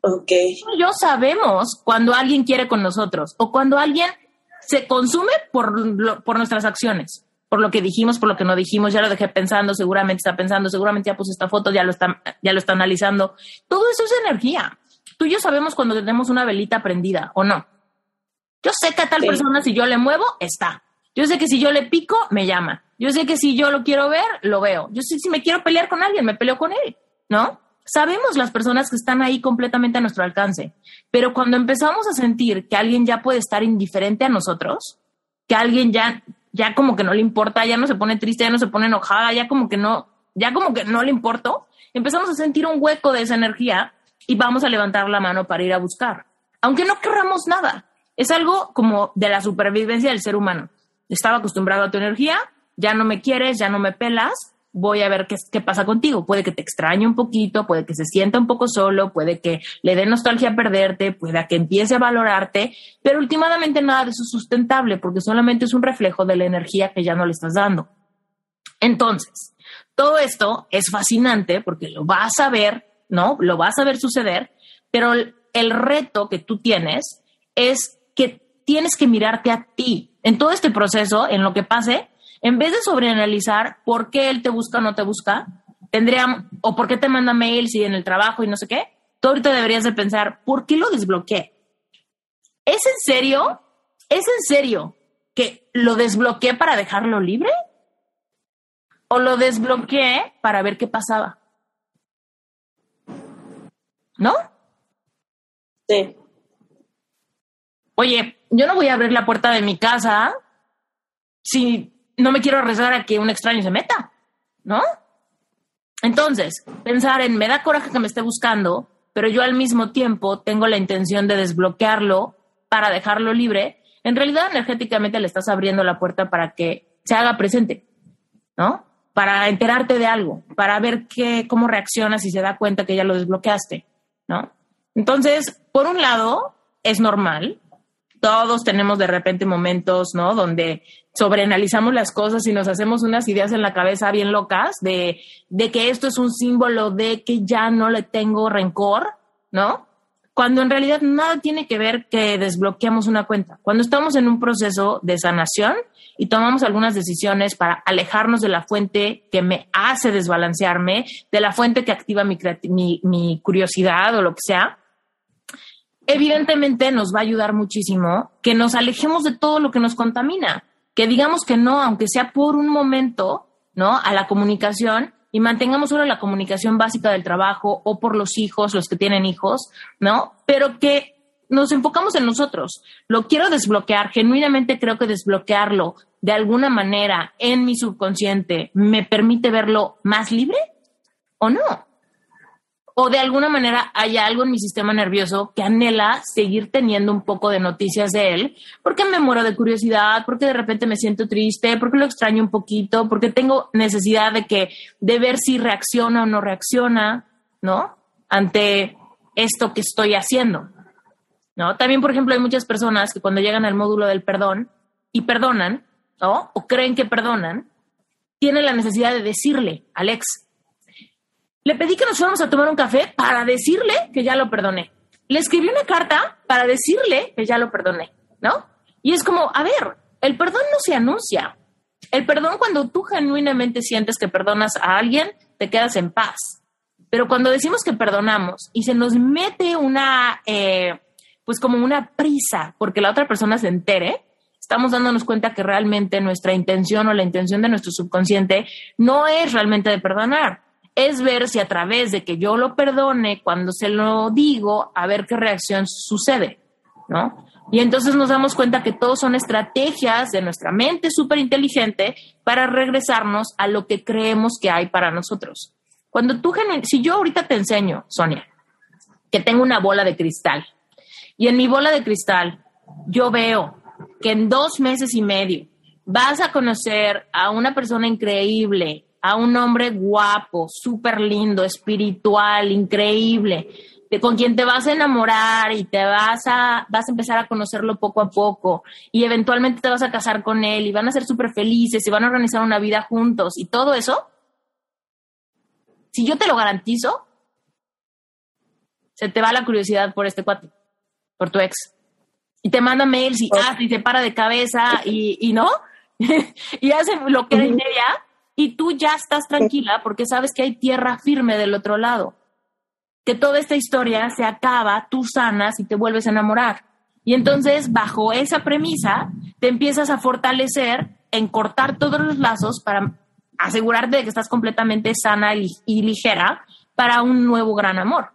Ok. Yo sabemos cuando alguien quiere con nosotros o cuando alguien se consume por, por nuestras acciones, por lo que dijimos, por lo que no dijimos, ya lo dejé pensando, seguramente está pensando, seguramente ya puse esta foto, ya lo está, ya lo está analizando. Todo eso es energía. Tú y yo sabemos cuando tenemos una velita prendida o no. Yo sé que a tal persona, si yo le muevo, está. Yo sé que si yo le pico, me llama. Yo sé que si yo lo quiero ver, lo veo. Yo sé que si me quiero pelear con alguien, me peleo con él, ¿no? Sabemos las personas que están ahí completamente a nuestro alcance, pero cuando empezamos a sentir que alguien ya puede estar indiferente a nosotros, que alguien ya, ya como que no le importa, ya no se pone triste, ya no se pone enojada, ya como que no, ya como que no le importó, empezamos a sentir un hueco de esa energía y vamos a levantar la mano para ir a buscar, aunque no querramos nada. Es algo como de la supervivencia del ser humano. Estaba acostumbrado a tu energía, ya no me quieres, ya no me pelas, voy a ver qué, pasa contigo. Puede que te extrañe un poquito, puede que se sienta un poco solo, puede que le dé nostalgia perderte, puede que empiece a valorarte, pero últimamente nada de eso es sustentable porque solamente es un reflejo de la energía que ya no le estás dando. Entonces, todo esto es fascinante porque lo vas a ver, ¿no? Lo vas a ver suceder, pero el reto que tú tienes es que tienes que mirarte a ti. En todo este proceso, en lo que pase, en vez de sobreanalizar por qué él te busca o no te busca, tendría, o por qué te manda mails y en el trabajo y no sé qué, tú ahorita deberías de pensar, ¿por qué lo desbloqueé? ¿Es en serio? ¿Es en serio que lo desbloqueé para dejarlo libre? ¿O lo desbloqueé para ver qué pasaba? ¿No? Sí. Oye, yo no voy a abrir la puerta de mi casa si no me quiero arriesgar a que un extraño se meta, ¿no? Entonces, pensar en me da coraje que me esté buscando, pero yo al mismo tiempo tengo la intención de desbloquearlo para dejarlo libre, en realidad energéticamente le estás abriendo la puerta para que se haga presente, ¿no? Para enterarte de algo, para ver qué, cómo reacciona si se da cuenta que ya lo desbloqueaste, ¿no? Entonces, por un lado, es normal, todos tenemos de repente momentos, ¿no? Donde sobreanalizamos las cosas y nos hacemos unas ideas en la cabeza bien locas de, de que esto es un símbolo de que ya no le tengo rencor, ¿no? cuando en realidad nada tiene que ver que desbloqueamos una cuenta. Cuando estamos en un proceso de sanación y tomamos algunas decisiones para alejarnos de la fuente que me hace desbalancearme, de la fuente que activa mi, mi, mi curiosidad o lo que sea, evidentemente nos va a ayudar muchísimo que nos alejemos de todo lo que nos contamina, que digamos que no, aunque sea por un momento, ¿no? A la comunicación y mantengamos solo la comunicación básica del trabajo o por los hijos, los que tienen hijos, ¿no? Pero que nos enfocamos en nosotros. Lo quiero desbloquear, genuinamente creo que desbloquearlo de alguna manera en mi subconsciente me permite verlo más libre o no o de alguna manera hay algo en mi sistema nervioso que anhela seguir teniendo un poco de noticias de él, porque me muero de curiosidad, porque de repente me siento triste, porque lo extraño un poquito, porque tengo necesidad de que de ver si reacciona o no reacciona, ¿no? Ante esto que estoy haciendo. ¿No? También, por ejemplo, hay muchas personas que cuando llegan al módulo del perdón y perdonan, ¿no? O creen que perdonan, tienen la necesidad de decirle al ex, le pedí que nos fuéramos a tomar un café para decirle que ya lo perdoné. Le escribí una carta para decirle que ya lo perdoné, ¿no? Y es como, a ver, el perdón no se anuncia. El perdón cuando tú genuinamente sientes que perdonas a alguien, te quedas en paz. Pero cuando decimos que perdonamos y se nos mete una, eh, pues como una prisa porque la otra persona se entere, estamos dándonos cuenta que realmente nuestra intención o la intención de nuestro subconsciente no es realmente de perdonar, es ver si a través de que yo lo perdone, cuando se lo digo, a ver qué reacción sucede, ¿no? Y entonces nos damos cuenta que todos son estrategias de nuestra mente súper inteligente para regresarnos a lo que creemos que hay para nosotros. Cuando tú, si yo ahorita te enseño, Sonia, que tengo una bola de cristal, y en mi bola de cristal yo veo que en dos meses y medio vas a conocer a una persona increíble, a un hombre guapo, súper lindo, espiritual, increíble, de, con quien te vas a enamorar y te vas a, vas a empezar a conocerlo poco a poco y eventualmente te vas a casar con él y van a ser súper felices y van a organizar una vida juntos y todo eso, si yo te lo garantizo, se te va la curiosidad por este cuate, por tu ex. Y te manda mails y, ah, y te para de cabeza y, y no, [LAUGHS] y hace lo que era ella y tú ya estás tranquila porque sabes que hay tierra firme del otro lado. Que toda esta historia se acaba, tú sanas y te vuelves a enamorar. Y entonces, bajo esa premisa, te empiezas a fortalecer en cortar todos los lazos para asegurarte de que estás completamente sana y ligera para un nuevo gran amor.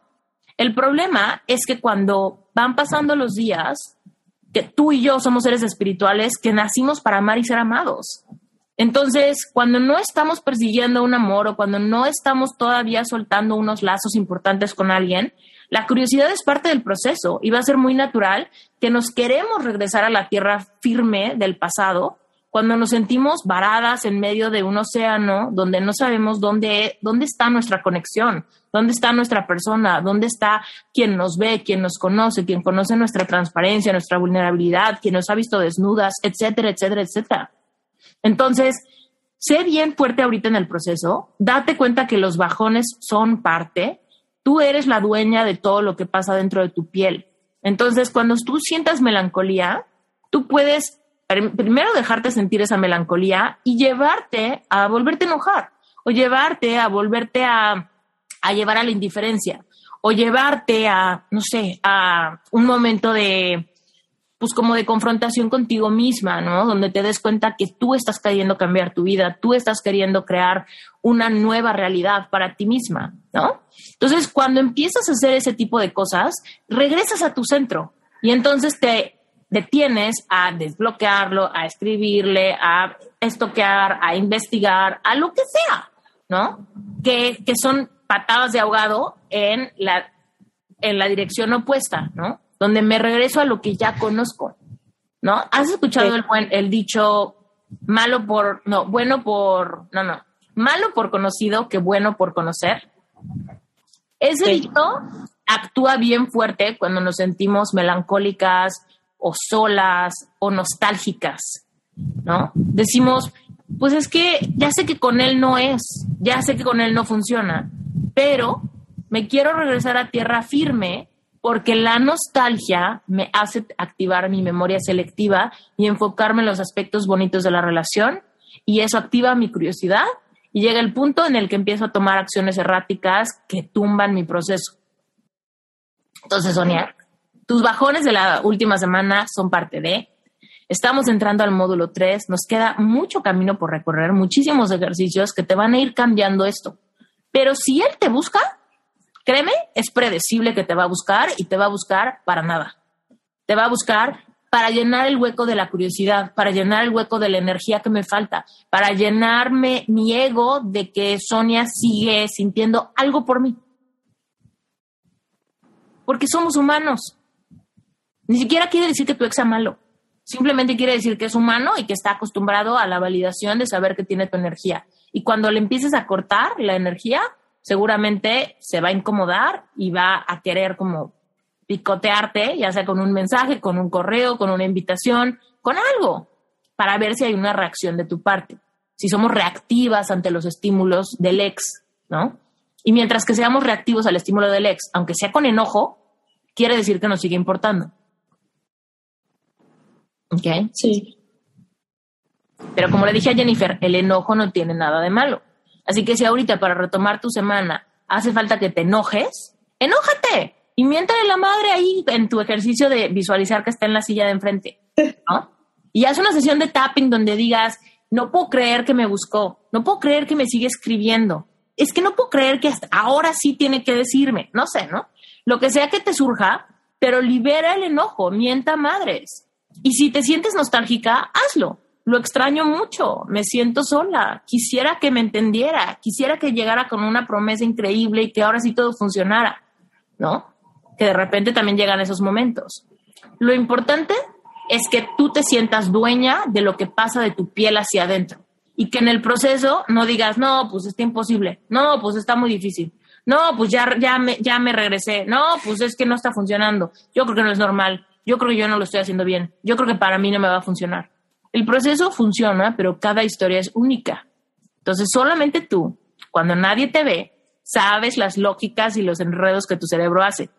El problema es que cuando van pasando los días, que tú y yo somos seres espirituales que nacimos para amar y ser amados. Entonces, cuando no estamos persiguiendo un amor o cuando no estamos todavía soltando unos lazos importantes con alguien, la curiosidad es parte del proceso y va a ser muy natural que nos queremos regresar a la tierra firme del pasado cuando nos sentimos varadas en medio de un océano donde no sabemos dónde, dónde está nuestra conexión, dónde está nuestra persona, dónde está quien nos ve, quien nos conoce, quien conoce nuestra transparencia, nuestra vulnerabilidad, quien nos ha visto desnudas, etcétera, etcétera, etcétera. Entonces, sé bien fuerte ahorita en el proceso, date cuenta que los bajones son parte, tú eres la dueña de todo lo que pasa dentro de tu piel. Entonces, cuando tú sientas melancolía, tú puedes primero dejarte sentir esa melancolía y llevarte a volverte a enojar o llevarte a volverte a, a llevar a la indiferencia o llevarte a, no sé, a un momento de pues como de confrontación contigo misma, ¿no? Donde te des cuenta que tú estás queriendo cambiar tu vida, tú estás queriendo crear una nueva realidad para ti misma, ¿no? Entonces, cuando empiezas a hacer ese tipo de cosas, regresas a tu centro y entonces te detienes a desbloquearlo, a escribirle, a estoquear, a investigar, a lo que sea, ¿no? Que, que son patadas de ahogado en la, en la dirección opuesta, ¿no? Donde me regreso a lo que ya conozco, ¿no? ¿Has escuchado el, buen, el dicho malo por, no, bueno por, no, no, malo por conocido que bueno por conocer? Ese dicho actúa bien fuerte cuando nos sentimos melancólicas o solas o nostálgicas, ¿no? Decimos, pues es que ya sé que con él no es, ya sé que con él no funciona, pero me quiero regresar a tierra firme porque la nostalgia me hace activar mi memoria selectiva y enfocarme en los aspectos bonitos de la relación y eso activa mi curiosidad y llega el punto en el que empiezo a tomar acciones erráticas que tumban mi proceso. Entonces, Sonia, tus bajones de la última semana son parte de. Estamos entrando al módulo 3, nos queda mucho camino por recorrer, muchísimos ejercicios que te van a ir cambiando esto. Pero si él te busca, créeme, es predecible que te va a buscar y te va a buscar para nada. Te va a buscar para llenar el hueco de la curiosidad, para llenar el hueco de la energía que me falta, para llenarme mi ego de que Sonia sigue sintiendo algo por mí. Porque somos humanos. Ni siquiera quiere decir que tu ex malo. Simplemente quiere decir que es humano y que está acostumbrado a la validación de saber que tiene tu energía. Y cuando le empieces a cortar la energía, seguramente se va a incomodar y va a querer como picotearte, ya sea con un mensaje, con un correo, con una invitación, con algo, para ver si hay una reacción de tu parte, si somos reactivas ante los estímulos del ex, ¿no? Y mientras que seamos reactivos al estímulo del ex, aunque sea con enojo, quiere decir que nos sigue importando. ¿Ok? Sí. Pero como le dije a Jennifer, el enojo no tiene nada de malo. Así que si ahorita para retomar tu semana hace falta que te enojes, enójate y miéntale la madre ahí en tu ejercicio de visualizar que está en la silla de enfrente, ¿no? [LAUGHS] Y haz una sesión de tapping donde digas, no puedo creer que me buscó, no puedo creer que me sigue escribiendo, es que no puedo creer que hasta ahora sí tiene que decirme, no sé, ¿no? Lo que sea que te surja, pero libera el enojo, mienta madres. Y si te sientes nostálgica, hazlo. Lo extraño mucho, me siento sola, quisiera que me entendiera, quisiera que llegara con una promesa increíble y que ahora sí todo funcionara, ¿no? que de repente también llegan esos momentos. Lo importante es que tú te sientas dueña de lo que pasa de tu piel hacia adentro y que en el proceso no digas, no, pues está imposible, no, pues está muy difícil, no, pues ya, ya, me, ya me regresé, no, pues es que no está funcionando, yo creo que no es normal, yo creo que yo no lo estoy haciendo bien, yo creo que para mí no me va a funcionar. El proceso funciona, pero cada historia es única. Entonces, solamente tú, cuando nadie te ve, sabes las lógicas y los enredos que tu cerebro hace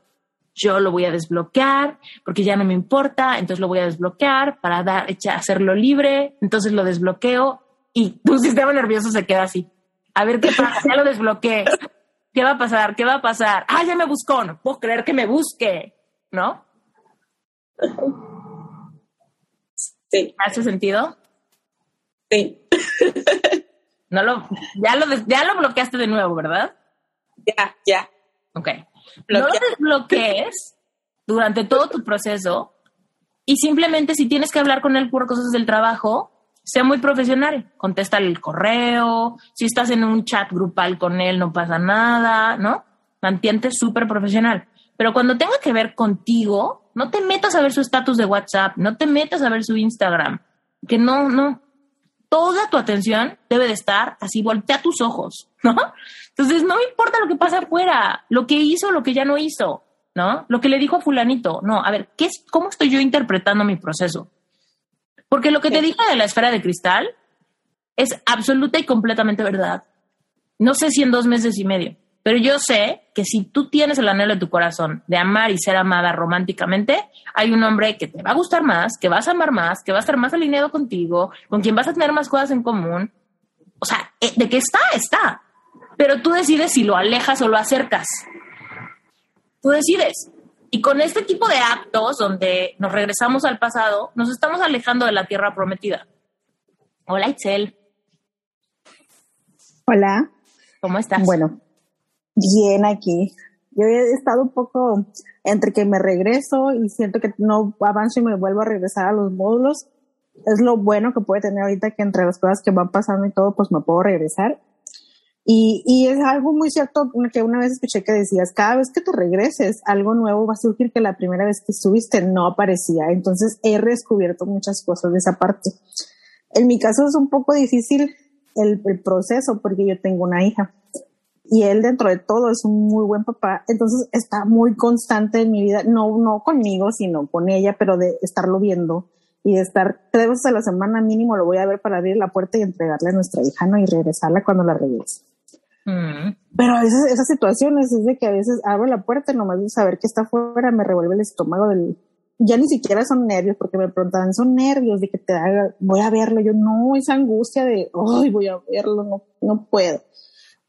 yo lo voy a desbloquear porque ya no me importa, entonces lo voy a desbloquear para dar, hacerlo libre, entonces lo desbloqueo y tu sistema nervioso se queda así. A ver qué pasa, ya lo desbloqueé. ¿Qué va a pasar? ¿Qué va a pasar? Ah, ya me buscó, no puedo creer que me busque, ¿no? Sí. ¿Hace sentido? Sí. [LAUGHS] No lo, ya lo, ya lo bloqueaste de nuevo, ¿verdad? Ya, ya. Ok. No lo desbloquees durante todo tu proceso y simplemente si tienes que hablar con él por cosas del trabajo, sea muy profesional. Contéstale el correo, si estás en un chat grupal con él no pasa nada, ¿no? Mantiente súper profesional. Pero cuando tenga que ver contigo, no te metas a ver su estatus de WhatsApp, no te metas a ver su Instagram, que no, no, toda tu atención debe de estar así, voltea tus ojos, [LAUGHS] ¿no? Entonces, no importa lo que pasa afuera, lo que hizo, lo que ya no hizo, ¿no? Lo que le dijo a fulanito. No, a ver, ¿qué es, ¿cómo estoy yo interpretando mi proceso? Porque lo que te dije de la esfera de cristal es absoluta y completamente verdad. No sé si en dos meses y medio, pero yo sé que si tú tienes el anhelo de tu corazón de amar y ser amada románticamente, hay un hombre que te va a gustar más, que vas a amar más, que va a estar más alineado contigo, con quien vas a tener más cosas en común. O sea, eh, de qué está, está. Pero tú decides si lo alejas o lo acercas. Tú decides. Y con este tipo de actos donde nos regresamos al pasado, nos estamos alejando de la tierra prometida. Hola, Itzel. Hola. ¿Cómo estás? Bueno, bien aquí. Yo he estado un poco entre que me regreso y siento que no avanzo y me vuelvo a regresar a los módulos. Es lo bueno que puede tener ahorita que entre las cosas que van pasando y todo, pues me puedo regresar. Y, y es algo muy cierto que una vez escuché que decías, cada vez que te regreses, algo nuevo va a surgir que la primera vez que estuviste no aparecía. Entonces he descubierto muchas cosas de esa parte. En mi caso es un poco difícil el proceso porque yo tengo una hija y él dentro de todo es un muy buen papá, entonces está muy constante en mi vida, no, no conmigo, sino con ella, pero de estarlo viendo y de estar tres veces a la semana mínimo lo voy a ver para abrir la puerta y entregarle a nuestra hija, ¿no? Y regresarla cuando la regrese. Mm. Pero a veces esas situaciones es de que a veces abro la puerta y nomás de saber que está afuera me revuelve el estómago del... Ya ni siquiera son nervios, porque me preguntaban, son nervios de que te haga, voy a verlo. Yo no, esa angustia de, ay, voy a verlo, no, no puedo.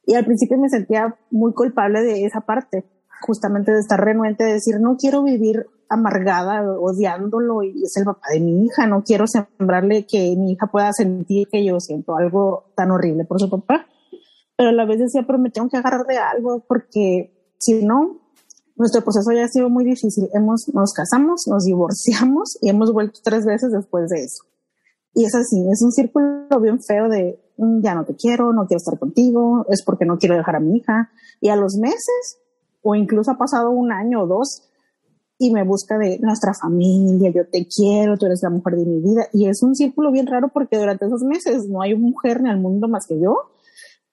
Y al principio me sentía muy culpable de esa parte, justamente de estar renuente, de decir, no quiero vivir amargada, odiándolo y es el papá de mi hija, no quiero sembrarle que mi hija pueda sentir que yo siento algo tan horrible por su papá pero a la vez decía, pero me tengo que agarrar de algo porque si no, nuestro proceso ya ha sido muy difícil. Hemos, nos casamos, nos divorciamos y hemos vuelto tres veces después de eso. Y es así, es un círculo bien feo de ya no te quiero, no quiero estar contigo, es porque no quiero dejar a mi hija. Y a los meses, o incluso ha pasado un año o dos, y me busca de nuestra familia, yo te quiero, tú eres la mujer de mi vida. Y es un círculo bien raro porque durante esos meses no hay mujer en el mundo más que yo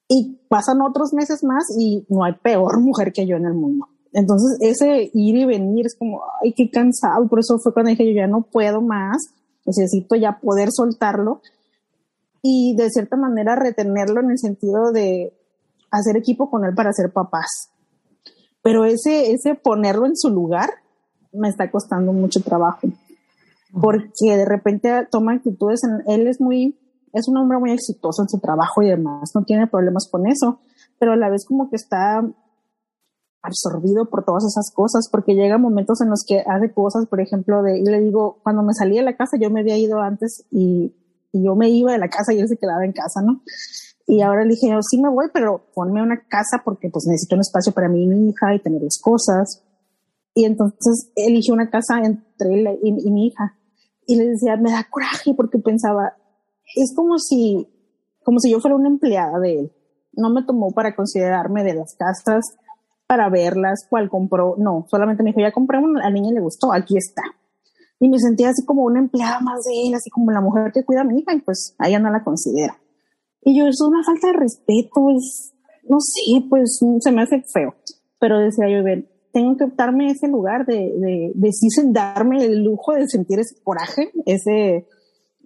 y pasan otros meses más y no hay peor mujer que yo en el mundo. Entonces, ese ir y venir es como, ay, qué cansado. Por eso fue cuando dije, yo ya no puedo más, necesito ya poder soltarlo y de cierta manera retenerlo en el sentido de hacer equipo con él para ser papás. Pero ese, ese ponerlo en su lugar me está costando mucho trabajo porque de repente toma actitudes, en, él es muy es un hombre muy exitoso en su trabajo y demás, no tiene problemas con eso, pero a la vez como que está absorbido por todas esas cosas, porque llega momentos en los que hace cosas, por ejemplo, de, y le digo, cuando me salí de la casa, yo me había ido antes y, y yo me iba de la casa y él se quedaba en casa, ¿no? Y ahora le dije, yo sí me voy, pero ponme una casa porque pues necesito un espacio para mí y mi hija y tener las cosas. Y entonces eligió una casa entre él y, y mi hija. Y le decía, me da coraje porque pensaba, es como si, como si yo fuera una empleada de él. No me tomó para considerarme de las casas, para verlas, cuál compró. No, solamente me dijo, ya compré una, a la niña le gustó, aquí está. Y me sentía así como una empleada más de él, así como la mujer que cuida a mi hija, y pues a ella no la considera. Y yo, eso es una falta de respeto, es, no sé, pues se me hace feo. Pero decía yo, ven, tengo que optarme ese lugar de, de, de sí darme el lujo de sentir ese coraje, ese,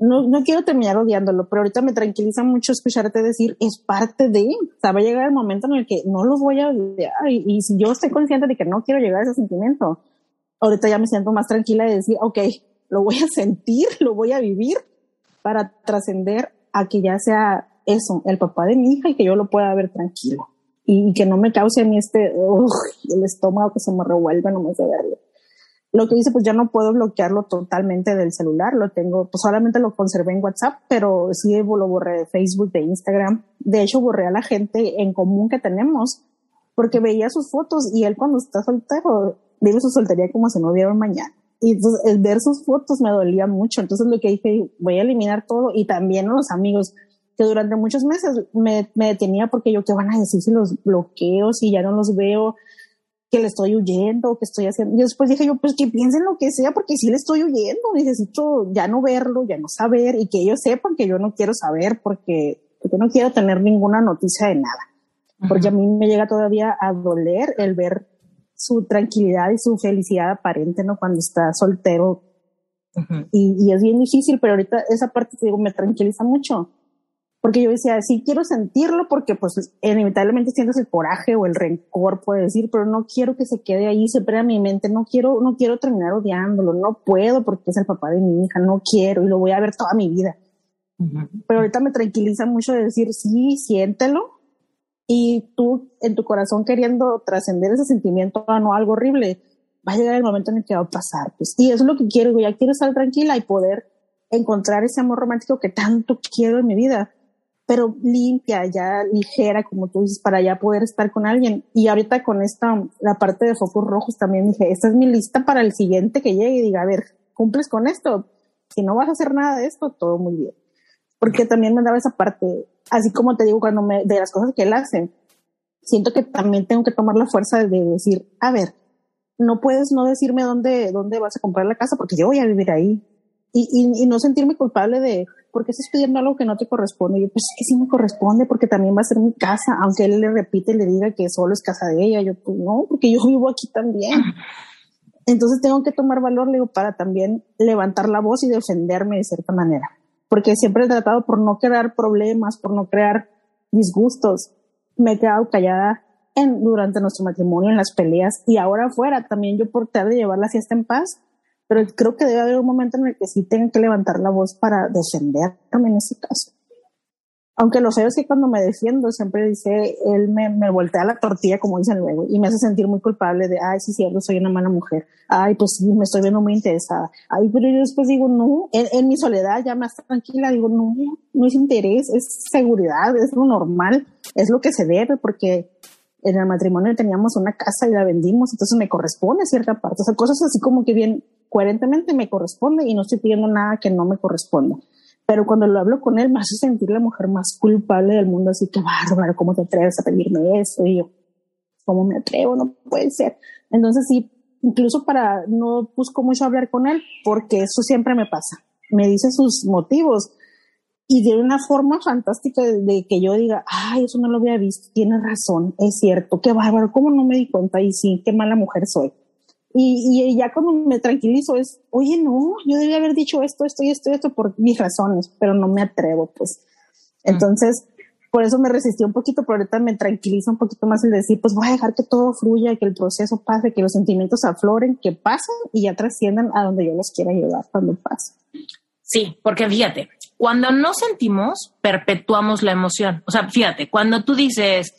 no, no quiero terminar odiándolo, pero ahorita me tranquiliza mucho escucharte decir, es parte de, o sea, va a llegar el momento en el que no los voy a odiar y, si yo estoy consciente de que no quiero llegar a ese sentimiento, ahorita ya me siento más tranquila de decir, ok, lo voy a sentir, [LAUGHS] lo voy a vivir para trascender a que ya sea eso, el papá de mi hija y que yo lo pueda ver tranquilo y, que no me cause a mí este, el estómago que se me revuelve nomás de verlo. Lo que dice, pues ya no puedo bloquearlo totalmente del celular, lo tengo, pues solamente lo conservé en WhatsApp, pero sí lo borré de Facebook, de Instagram. De hecho, borré a la gente en común que tenemos, porque veía sus fotos y él cuando está soltero, vive su soltería como si no hubiera mañana. Y entonces el ver sus fotos me dolía mucho. Entonces lo que dije, voy a eliminar todo y también a los amigos que durante muchos meses me, me detenía porque yo, ¿qué van a decir si los bloqueo, si ya no los veo? que le estoy huyendo, que estoy haciendo. Y después dije yo, pues que piensen lo que sea, porque si le estoy huyendo, necesito ya no verlo, ya no saber, y que ellos sepan que yo no quiero saber, porque, porque no quiero tener ninguna noticia de nada. Porque a mí me llega todavía a doler el ver su tranquilidad y su felicidad aparente, ¿no? Cuando está soltero. y, y, es bien difícil, pero ahorita esa parte, te digo, me tranquiliza mucho porque yo decía, sí quiero sentirlo porque pues inevitablemente sientes el coraje o el rencor, puede decir, pero no quiero que se quede ahí, se a mi mente, no quiero, no quiero terminar odiándolo, no puedo porque es el papá de mi hija, no quiero y lo voy a ver toda mi vida. Pero ahorita me tranquiliza mucho de decir, sí, siéntelo y tú en tu corazón queriendo trascender ese sentimiento a no algo horrible, va a llegar el momento en el que va a pasar. Pues, y eso es lo que quiero, ya quiero estar tranquila y poder encontrar ese amor romántico que tanto quiero en mi vida pero limpia, ya ligera, como tú dices, para ya poder estar con alguien. Y ahorita con esta, la parte de focos rojos también dije, esta es mi lista para el siguiente que llegue y diga, a ver, ¿cumples con esto? Si no vas a hacer nada de esto, todo muy bien. Porque también me daba esa parte, así como te digo, cuando me, de las cosas que él hace, siento que también tengo que tomar la fuerza de decir, a ver, no puedes no decirme dónde, dónde vas a comprar la casa porque yo voy a vivir ahí. Y, y, no sentirme culpable de, ¿por qué estás pidiendo algo que no te corresponde? Yo, pues es que sí me corresponde porque también va a ser mi casa, aunque él le repite y le diga que solo es casa de ella. Yo, pues no, porque yo vivo aquí también. Entonces tengo que tomar valor, le digo, para también levantar la voz y defenderme de cierta manera. Porque siempre he tratado por no crear problemas, por no crear disgustos. me he quedado callada en, durante nuestro matrimonio, en las peleas y ahora afuera también yo por tratar de llevar la fiesta en paz, pero creo que debe haber un momento en el que sí tengan que levantar la voz para defenderme en ese caso. Aunque lo sé es que cuando me defiendo siempre dice, él me, me voltea la tortilla, como dicen luego, y me hace sentir muy culpable de, ay, sí, cierto, soy una mala mujer. Ay, pues me estoy viendo muy interesada. Ay, pero yo después digo, no, en, en mi soledad ya más tranquila, digo, no, no es interés, es seguridad, es lo normal, es lo que se debe, porque en el matrimonio teníamos una casa y la vendimos, entonces me corresponde cierta parte. O sea, cosas así como que bien coherentemente me corresponde y no estoy pidiendo nada que no me corresponda. Pero cuando lo hablo con él, me hace sentir la mujer más culpable del mundo, así que bárbaro, ¿cómo te atreves a pedirme eso? Y yo, ¿cómo me atrevo? No puede ser. Entonces sí, incluso para, no busco mucho hablar con él, porque eso siempre me pasa. Me dice sus motivos y de una forma fantástica de, que yo diga, ay, eso no lo había visto, tiene razón, es cierto, qué bárbaro, ¿cómo no me di cuenta? Y sí, qué mala mujer soy. Y, y ya cuando me tranquilizo es, oye, no, yo debía haber dicho esto, esto y esto y esto por mis razones, pero no me atrevo, pues. Entonces, por eso me resistí un poquito, pero ahorita me tranquiliza un poquito más el decir, pues voy a dejar que todo fluya, que el proceso pase, que los sentimientos afloren, que pasen y ya trasciendan a donde yo los quiera llevar cuando pase. Sí, porque fíjate, cuando no sentimos, perpetuamos la emoción. O sea, fíjate, cuando tú dices,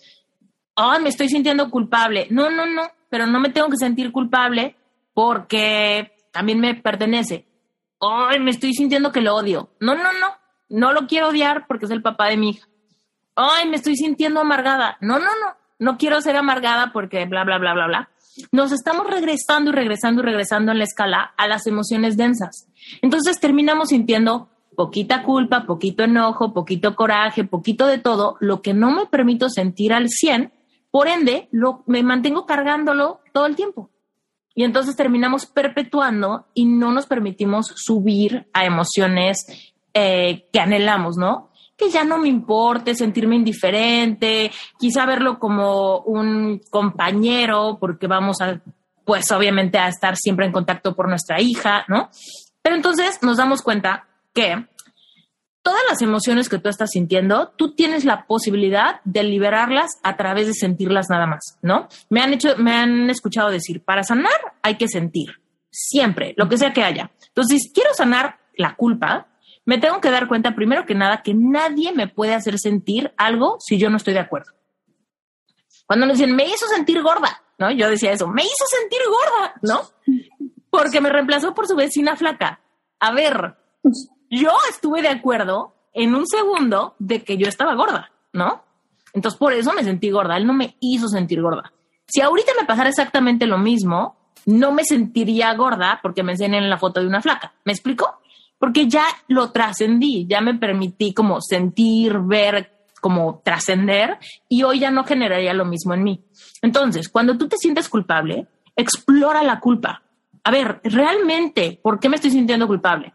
oh, me estoy sintiendo culpable. No, no, no, pero no me tengo que sentir culpable porque también me pertenece. Ay, me estoy sintiendo que lo odio. No, no, no. No lo quiero odiar porque es el papá de mi hija. Ay, me estoy sintiendo amargada. No, no, no. No quiero ser amargada porque bla, bla, bla, bla, bla. Nos estamos regresando y regresando y regresando en la escala a las emociones densas. Entonces terminamos sintiendo poquita culpa, poquito enojo, poquito coraje, poquito de todo, lo que no me permito sentir al 100 por ende, me mantengo cargándolo todo el tiempo. Y entonces terminamos perpetuando y no nos permitimos subir a emociones eh, que anhelamos, ¿no? Que ya no me importe sentirme indiferente, quizá verlo como un compañero, porque vamos a, pues obviamente a estar siempre en contacto por nuestra hija, ¿no? Pero entonces nos damos cuenta que todas las emociones que tú estás sintiendo, tú tienes la posibilidad de liberarlas a través de sentirlas nada más, ¿no? Me han hecho, me han escuchado decir, para sanar hay que sentir, siempre, lo que sea que haya. Entonces, quiero sanar la culpa, me tengo que dar cuenta primero que nada que nadie me puede hacer sentir algo si yo no estoy de acuerdo. Cuando nos dicen, me hizo sentir gorda, ¿no? Yo decía eso, me hizo sentir gorda, ¿no? Porque me reemplazó por su vecina flaca. A ver, yo estuve de acuerdo en un segundo de que yo estaba gorda, ¿no? Entonces por eso me sentí gorda, él no me hizo sentir gorda. Si ahorita me pasara exactamente lo mismo, no me sentiría gorda porque me enseñan la foto de una flaca. ¿Me explico? Porque ya lo trascendí, ya me permití como sentir, ver, como trascender y hoy ya no generaría lo mismo en mí. Entonces, cuando tú te sientes culpable, explora la culpa. A ver, realmente, ¿por qué me estoy sintiendo culpable?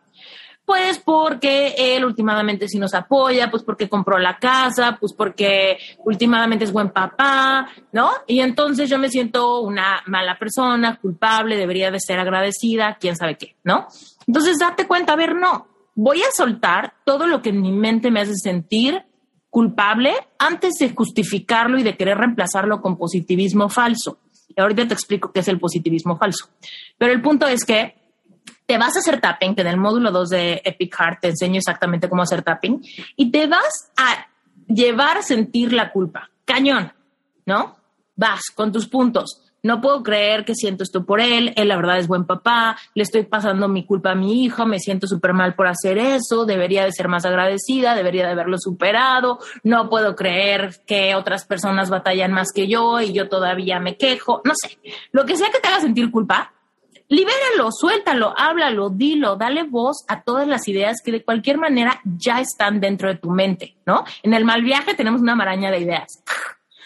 Pues porque él últimamente sí nos apoya, pues porque compró la casa, pues porque últimamente es buen papá, ¿no? Y entonces yo me siento una mala persona, culpable, debería de ser agradecida, quién sabe qué, ¿no? Entonces date cuenta, a ver, no, voy a soltar todo lo que en mi mente me hace sentir culpable antes de justificarlo y de querer reemplazarlo con positivismo falso. Y ahorita te explico qué es el positivismo falso. Pero el punto es que te vas a hacer tapping, que en el módulo 2 de Epic Heart te enseño exactamente cómo hacer tapping, y te vas a llevar a sentir la culpa. Cañón, ¿no? Vas con tus puntos. No puedo creer que siento esto por él, él la verdad es buen papá, le estoy pasando mi culpa a mi hijo, me siento súper mal por hacer eso, debería de ser más agradecida, debería de haberlo superado, no puedo creer que otras personas batallan más que yo y yo todavía me quejo, no sé, lo que sea que te haga sentir culpa, libéralo, suéltalo, háblalo, dilo, dale voz a todas las ideas que de cualquier manera ya están dentro de tu mente, ¿no? En el mal viaje tenemos una maraña de ideas.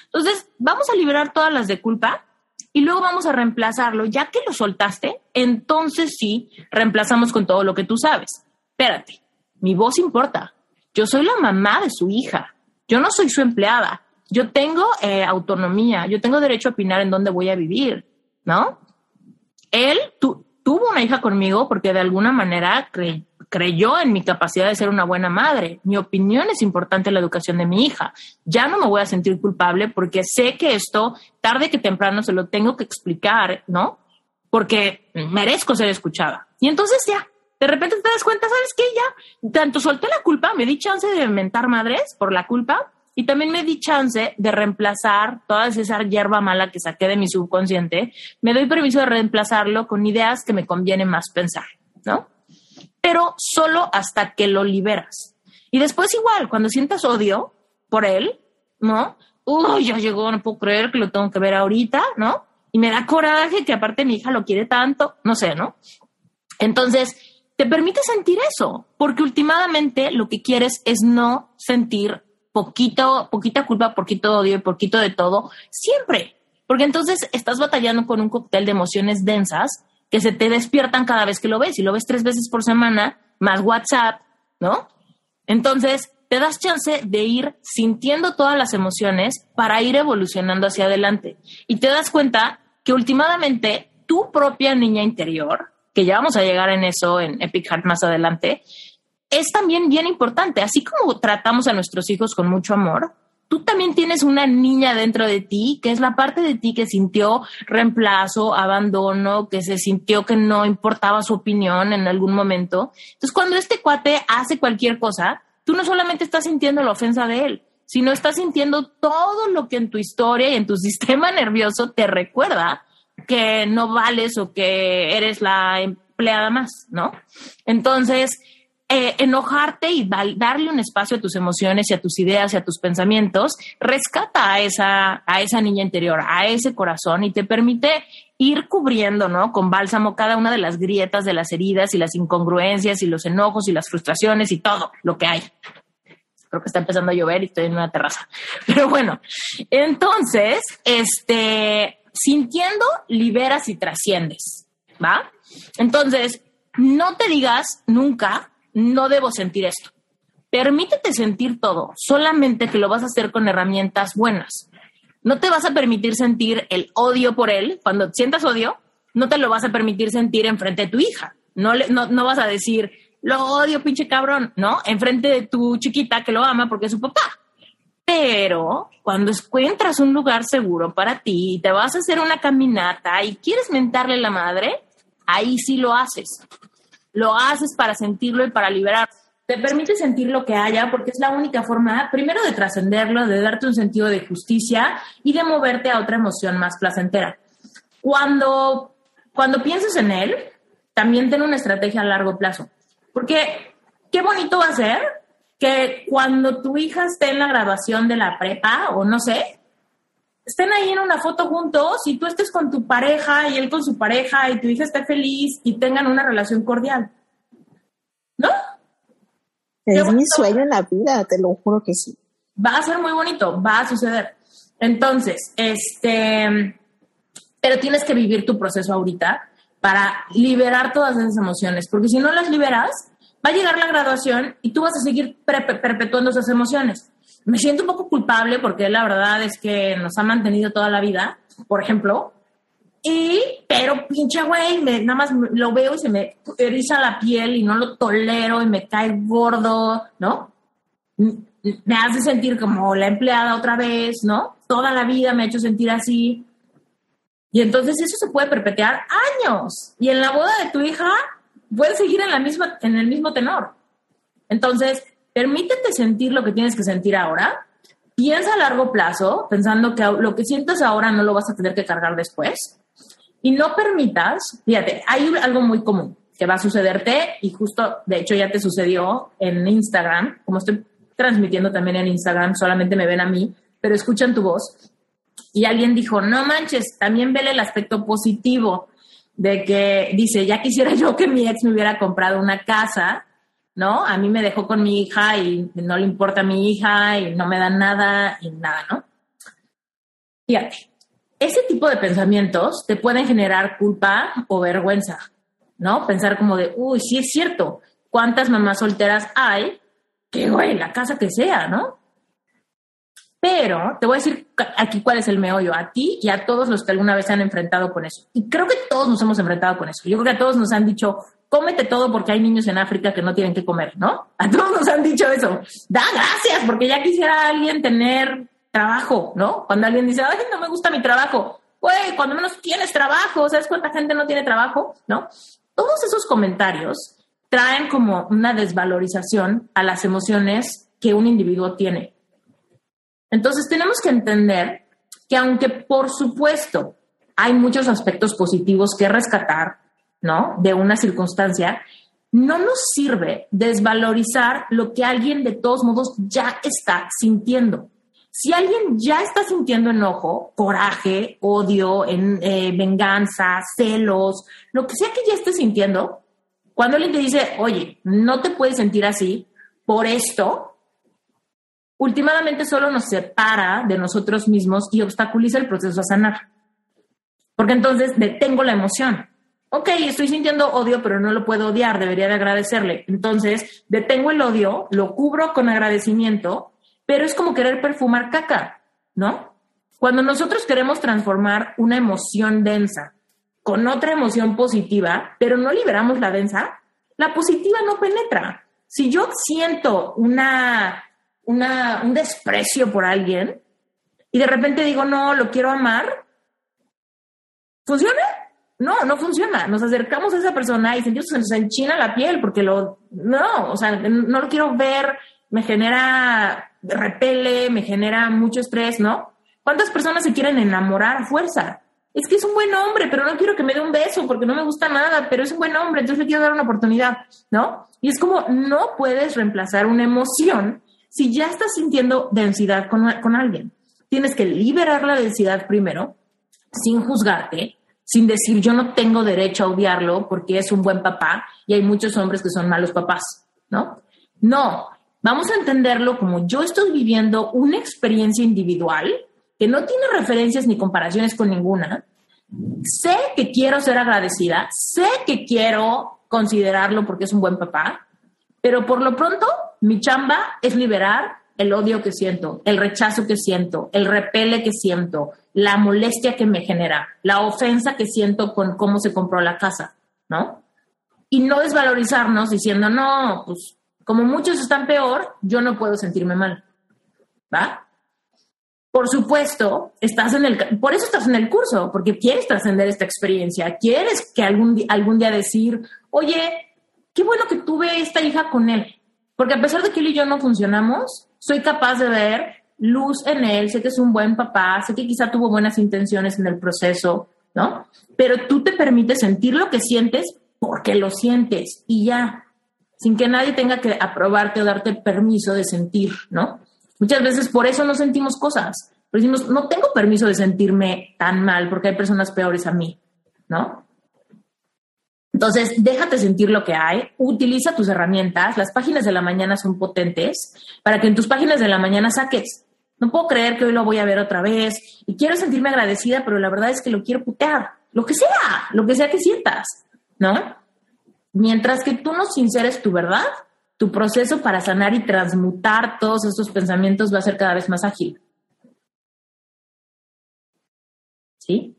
Entonces, vamos a liberar todas las de culpa y luego vamos a reemplazarlo. Ya que lo soltaste, entonces sí, reemplazamos con todo lo que tú sabes. Espérate, mi voz importa. Yo soy la mamá de su hija. Yo no soy su empleada. Yo tengo eh, autonomía. Yo tengo derecho a opinar en dónde voy a vivir, ¿no? Él tuvo una hija conmigo porque de alguna manera creyó en mi capacidad de ser una buena madre. Mi opinión es importante en la educación de mi hija. Ya no me voy a sentir culpable porque sé que esto, tarde que temprano, se lo tengo que explicar, ¿no? Porque merezco ser escuchada. Y entonces ya, de repente te das cuenta, ¿sabes qué? Ya, tanto solté la culpa, me di chance de inventar madres por la culpa y también me di chance de reemplazar toda esa hierba mala que saqué de mi subconsciente. Me doy permiso de reemplazarlo con ideas que me conviene más pensar, ¿no? pero solo hasta que lo liberas. Y después igual, cuando sientas odio por él, ¿no? Uy, ya llegó, no puedo creer que lo tengo que ver ahorita, ¿no? Y me da coraje que aparte mi hija lo quiere tanto, no sé, ¿no? Entonces, te permite sentir eso, porque últimamente lo que quieres es no sentir poquito, poquita culpa, poquito odio y poquito de todo, siempre. Porque entonces estás batallando con un cóctel de emociones densas que se te despiertan cada vez que lo ves. Y lo ves tres veces por semana, más WhatsApp, ¿no? Entonces, te das chance de ir sintiendo todas las emociones para ir evolucionando hacia adelante. Y te das cuenta que últimamente tu propia niña interior, que ya vamos a llegar en eso en Epic Heart más adelante, es también bien importante. Así como tratamos a nuestros hijos con mucho amor, tú también tienes una niña dentro de ti, que es la parte de ti que sintió reemplazo, abandono, que se sintió que no importaba su opinión en algún momento. Entonces, cuando este cuate hace cualquier cosa, tú no solamente estás sintiendo la ofensa de él, sino estás sintiendo todo lo que en tu historia y en tu [LAUGHS] sistema nervioso te recuerda que no vales o que eres la empleada más, ¿no? Entonces, eh, enojarte y darle un espacio a tus emociones y a tus ideas y a tus pensamientos, rescata a esa, a esa niña interior, a ese corazón y te permite ir cubriendo, ¿no? Con bálsamo cada una de las grietas de las heridas y las incongruencias y los enojos y las frustraciones y todo lo que hay. Creo que está empezando a llover y estoy en una terraza. [LAUGHS] Pero bueno, entonces, este, sintiendo, liberas y trasciendes, ¿va? Entonces, no te digas nunca no debo sentir esto. Permítete sentir todo, solamente que lo vas a hacer con herramientas buenas. No te vas a permitir sentir el odio por él. Cuando sientas odio, no te lo vas a permitir sentir enfrente de tu hija. No, no, no vas a decir, lo odio, pinche cabrón, ¿no? Enfrente de tu chiquita que lo ama porque es su papá. Pero cuando encuentras un lugar seguro para ti y te vas a hacer una caminata y quieres mentarle la madre, ahí sí lo haces lo haces para sentirlo y para liberar. Te permite sentir lo que haya porque es la única forma, primero, de trascenderlo, de darte un sentido de justicia y de moverte a otra emoción más placentera. Cuando, cuando pienses en él, también ten una estrategia a largo plazo. Porque qué bonito va a ser que cuando tu hija esté en la graduación de la prepa o no sé, estén ahí en una foto juntos y tú estés con tu pareja y él con su pareja y tu hija esté feliz y tengan una relación cordial. ¿No? Es mi sueño en la vida, te lo juro que sí. Va a ser muy bonito, va a suceder. Entonces, este, pero tienes que vivir tu proceso ahorita para liberar todas esas emociones, porque si no las liberas, va a llegar la graduación y tú vas a seguir perpetuando esas emociones me siento un poco culpable porque la verdad es que nos ha mantenido toda la vida, por ejemplo. Y, pero pinche güey, nada más lo veo y se me eriza la piel y no lo tolero y me cae gordo, ¿no? Me hace sentir como la empleada otra vez, ¿no? Toda la vida me ha hecho sentir así. Y entonces eso se puede perpetuar años. Y en la boda de tu hija puede seguir en, la misma, en el mismo tenor. Entonces, permítete sentir lo que tienes que sentir ahora, piensa a largo plazo, pensando que lo que sientes ahora no lo vas a tener que cargar después, y no permitas, fíjate, hay algo muy común que va a sucederte, y justo, de hecho, ya te sucedió en Instagram, como estoy transmitiendo también en Instagram, solamente me ven a mí, pero escuchan tu voz, y alguien dijo, no manches, también vele el aspecto positivo de que dice, ya quisiera [LAUGHS] yo que mi ex me hubiera comprado una casa ¿no? A mí me dejó con mi hija y no le importa a mi hija y no me da nada y nada, ¿no? Fíjate, ese tipo de pensamientos te pueden generar culpa o vergüenza, ¿no? Pensar como de, uy, sí es cierto, ¿cuántas mamás solteras hay? Que, güey, la casa que sea, ¿no? Pero te voy a decir aquí cuál es el meollo, a ti y a todos los que alguna vez se han enfrentado con eso. Y creo que todos nos hemos enfrentado con eso. Yo creo que a todos nos han dicho, cómete todo porque hay niños en África que no tienen que comer, ¿no? A todos nos han dicho eso. Da gracias porque ya quisiera alguien tener trabajo, ¿no? Cuando alguien dice, ay, no me gusta mi trabajo. Güey, cuando menos tienes trabajo, ¿sabes cuánta gente no tiene trabajo? ¿No? Todos esos comentarios traen como una desvalorización a las emociones que un individuo tiene. Entonces tenemos que entender que aunque por supuesto hay muchos aspectos positivos que rescatar, ¿no? De una circunstancia, no nos sirve desvalorizar lo que alguien de todos modos ya está sintiendo. Si alguien ya está sintiendo enojo, coraje, odio, en, eh, venganza, celos, lo que sea que ya esté sintiendo, cuando alguien te dice, oye, no te puedes sentir así por esto, últimamente solo nos separa de nosotros mismos y obstaculiza el proceso a sanar. Porque entonces detengo la emoción ok, estoy sintiendo odio, pero no lo puedo odiar, debería de agradecerle. Entonces, detengo el odio, lo cubro con agradecimiento, pero es como querer perfumar caca, ¿no? Cuando nosotros queremos transformar una emoción densa con otra emoción positiva, pero no liberamos la densa, la positiva no penetra. Si yo siento una, una, un desprecio por alguien y de repente digo, no, lo quiero amar, ¿funciona? No, no funciona. Nos acercamos a esa persona y sentimos que nos enchina la piel porque lo, no, o sea, no lo quiero ver, me genera repele, me genera mucho estrés, ¿no? ¿Cuántas personas se quieren enamorar a fuerza? Es que es un buen hombre, pero no quiero que me dé un beso porque no me gusta nada, pero es un buen hombre, entonces le quiero dar una oportunidad, ¿no? Y es como no puedes reemplazar una emoción si ya estás sintiendo densidad con, con alguien. Tienes que liberar la densidad primero, sin juzgarte, sin decir yo no tengo derecho a odiarlo porque es un buen papá y hay muchos hombres que son malos papás, ¿no? No, vamos a entenderlo como yo estoy viviendo una experiencia individual que no tiene referencias ni comparaciones con ninguna. Sé que quiero ser agradecida, sé que quiero considerarlo porque es un buen papá, pero por lo pronto mi chamba es liberar el odio que siento, el rechazo que siento, el repele que siento, la molestia que me genera, la ofensa que siento con cómo se compró la casa, ¿no? Y no desvalorizarnos diciendo, no, pues como muchos están peor, yo no puedo sentirme mal, ¿va? Por supuesto, estás en el, por eso estás en el curso, porque quieres trascender esta experiencia, quieres que algún, algún día decir, oye, qué bueno que tuve esta hija con él, porque a pesar de que él y yo no funcionamos, soy capaz de ver luz en él, sé que es un buen papá, sé que quizá tuvo buenas intenciones en el proceso, ¿no? Pero tú te permites sentir lo que sientes porque lo sientes y ya, sin que nadie tenga que aprobarte o darte permiso de sentir, ¿no? Muchas veces por eso no sentimos cosas. Decimos, no tengo permiso de sentirme tan mal porque hay personas peores a mí, ¿no? Entonces, déjate sentir lo que hay, utiliza tus herramientas, las páginas de la mañana son potentes para que en tus páginas de la mañana saques. No puedo creer que hoy lo voy a ver otra vez y quiero sentirme agradecida, pero la verdad es que lo quiero putear, lo que sea, lo que sea que sientas, ¿no? Mientras que tú no sinceres tu verdad, tu proceso para sanar y transmutar todos estos pensamientos va a ser cada vez más ágil. ¿Sí?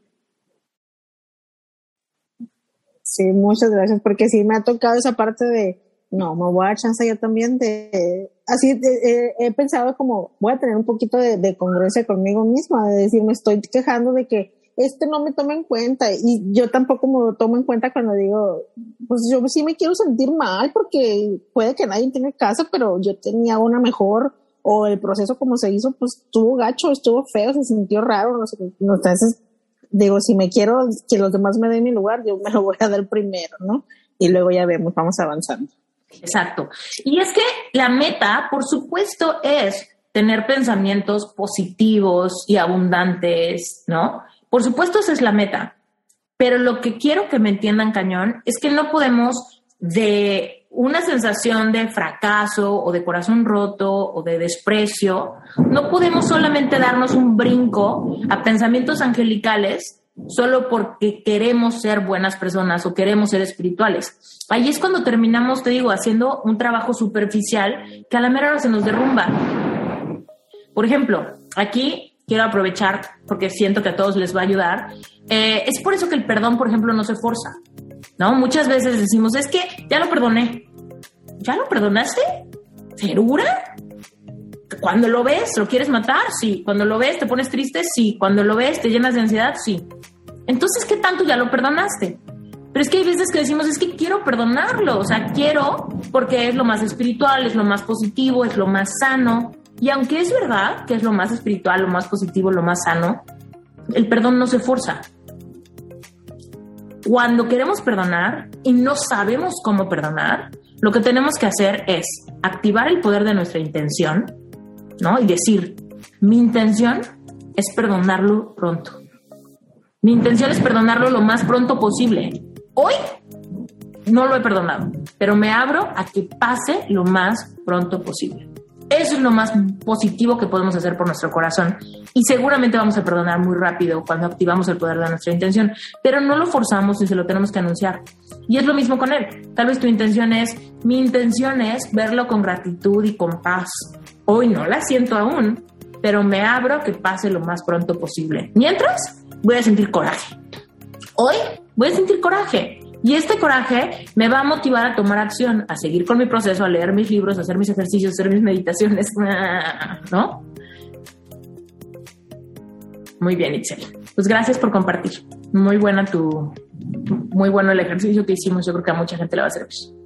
Sí, muchas gracias, porque sí me ha tocado esa parte de, no, me voy a dar chance yo también de, así he pensado como, voy a tener un poquito de, congruencia conmigo misma, de decir, me estoy quejando de que este no me toma en cuenta y yo tampoco me lo tomo en cuenta cuando digo, pues yo sí me quiero sentir mal porque puede que nadie tenga casa, pero yo tenía una mejor o el proceso como se hizo, pues estuvo gacho, estuvo feo, se sintió raro, no sé, entonces digo, si me quiero que los demás me den mi lugar, yo me lo voy a dar primero, ¿no? Y luego ya vemos, vamos avanzando. Exacto. Y es que la meta, por supuesto, es tener pensamientos positivos y abundantes, ¿no? Por supuesto, esa es la meta. Pero lo que quiero que me entiendan, cañón, es que no podemos de una sensación de fracaso o de corazón roto o de desprecio, no podemos solamente darnos un brinco a pensamientos angelicales solo porque queremos ser buenas personas o queremos ser espirituales. Ahí es cuando terminamos, te digo, haciendo un trabajo superficial que a la mera hora se nos derrumba. Por ejemplo, aquí quiero aprovechar, porque siento que a todos les va a ayudar, eh, es por eso que el perdón, por ejemplo, no se forza. ¿No? Muchas veces decimos, es que ya lo perdoné. ¿Ya lo perdonaste? ¿Segura? Cuando lo ves, ¿lo quieres matar? Sí. Cuando lo ves, ¿te pones triste? Sí. Cuando lo ves, ¿te llenas de ansiedad? Sí. Entonces, ¿qué tanto ya lo perdonaste? Pero es que hay veces que decimos, es que quiero perdonarlo, o sea, quiero porque es lo más espiritual, es lo más positivo, es lo más sano. Y aunque es verdad que es lo más espiritual, lo más positivo, lo más sano, el perdón no se forza. Cuando queremos perdonar y no sabemos cómo perdonar, lo que tenemos que hacer es activar el poder de nuestra intención, ¿no? Y decir, mi intención es perdonarlo pronto. Mi intención es perdonarlo lo más pronto posible. Hoy no lo he perdonado, pero me abro a que pase lo más pronto posible. Eso es lo más positivo que podemos hacer por nuestro corazón. Y seguramente vamos a perdonar muy rápido cuando activamos el poder de nuestra intención, pero no lo forzamos y se lo tenemos que anunciar. Y es lo mismo con él. Tal vez tu intención es, mi intención es verlo con gratitud y con paz. Hoy no la siento aún, pero me abro que pase lo más pronto posible. Mientras, voy a sentir coraje. Hoy voy a sentir coraje. Y este coraje me va a motivar a tomar acción, a seguir con mi proceso, a leer mis libros, a hacer mis ejercicios, a hacer mis meditaciones, [LAUGHS] ¿no? Muy bien, Itzel. Pues gracias por compartir. Muy buena tu, muy bueno el ejercicio que hicimos. Yo creo que a mucha gente le va a servir.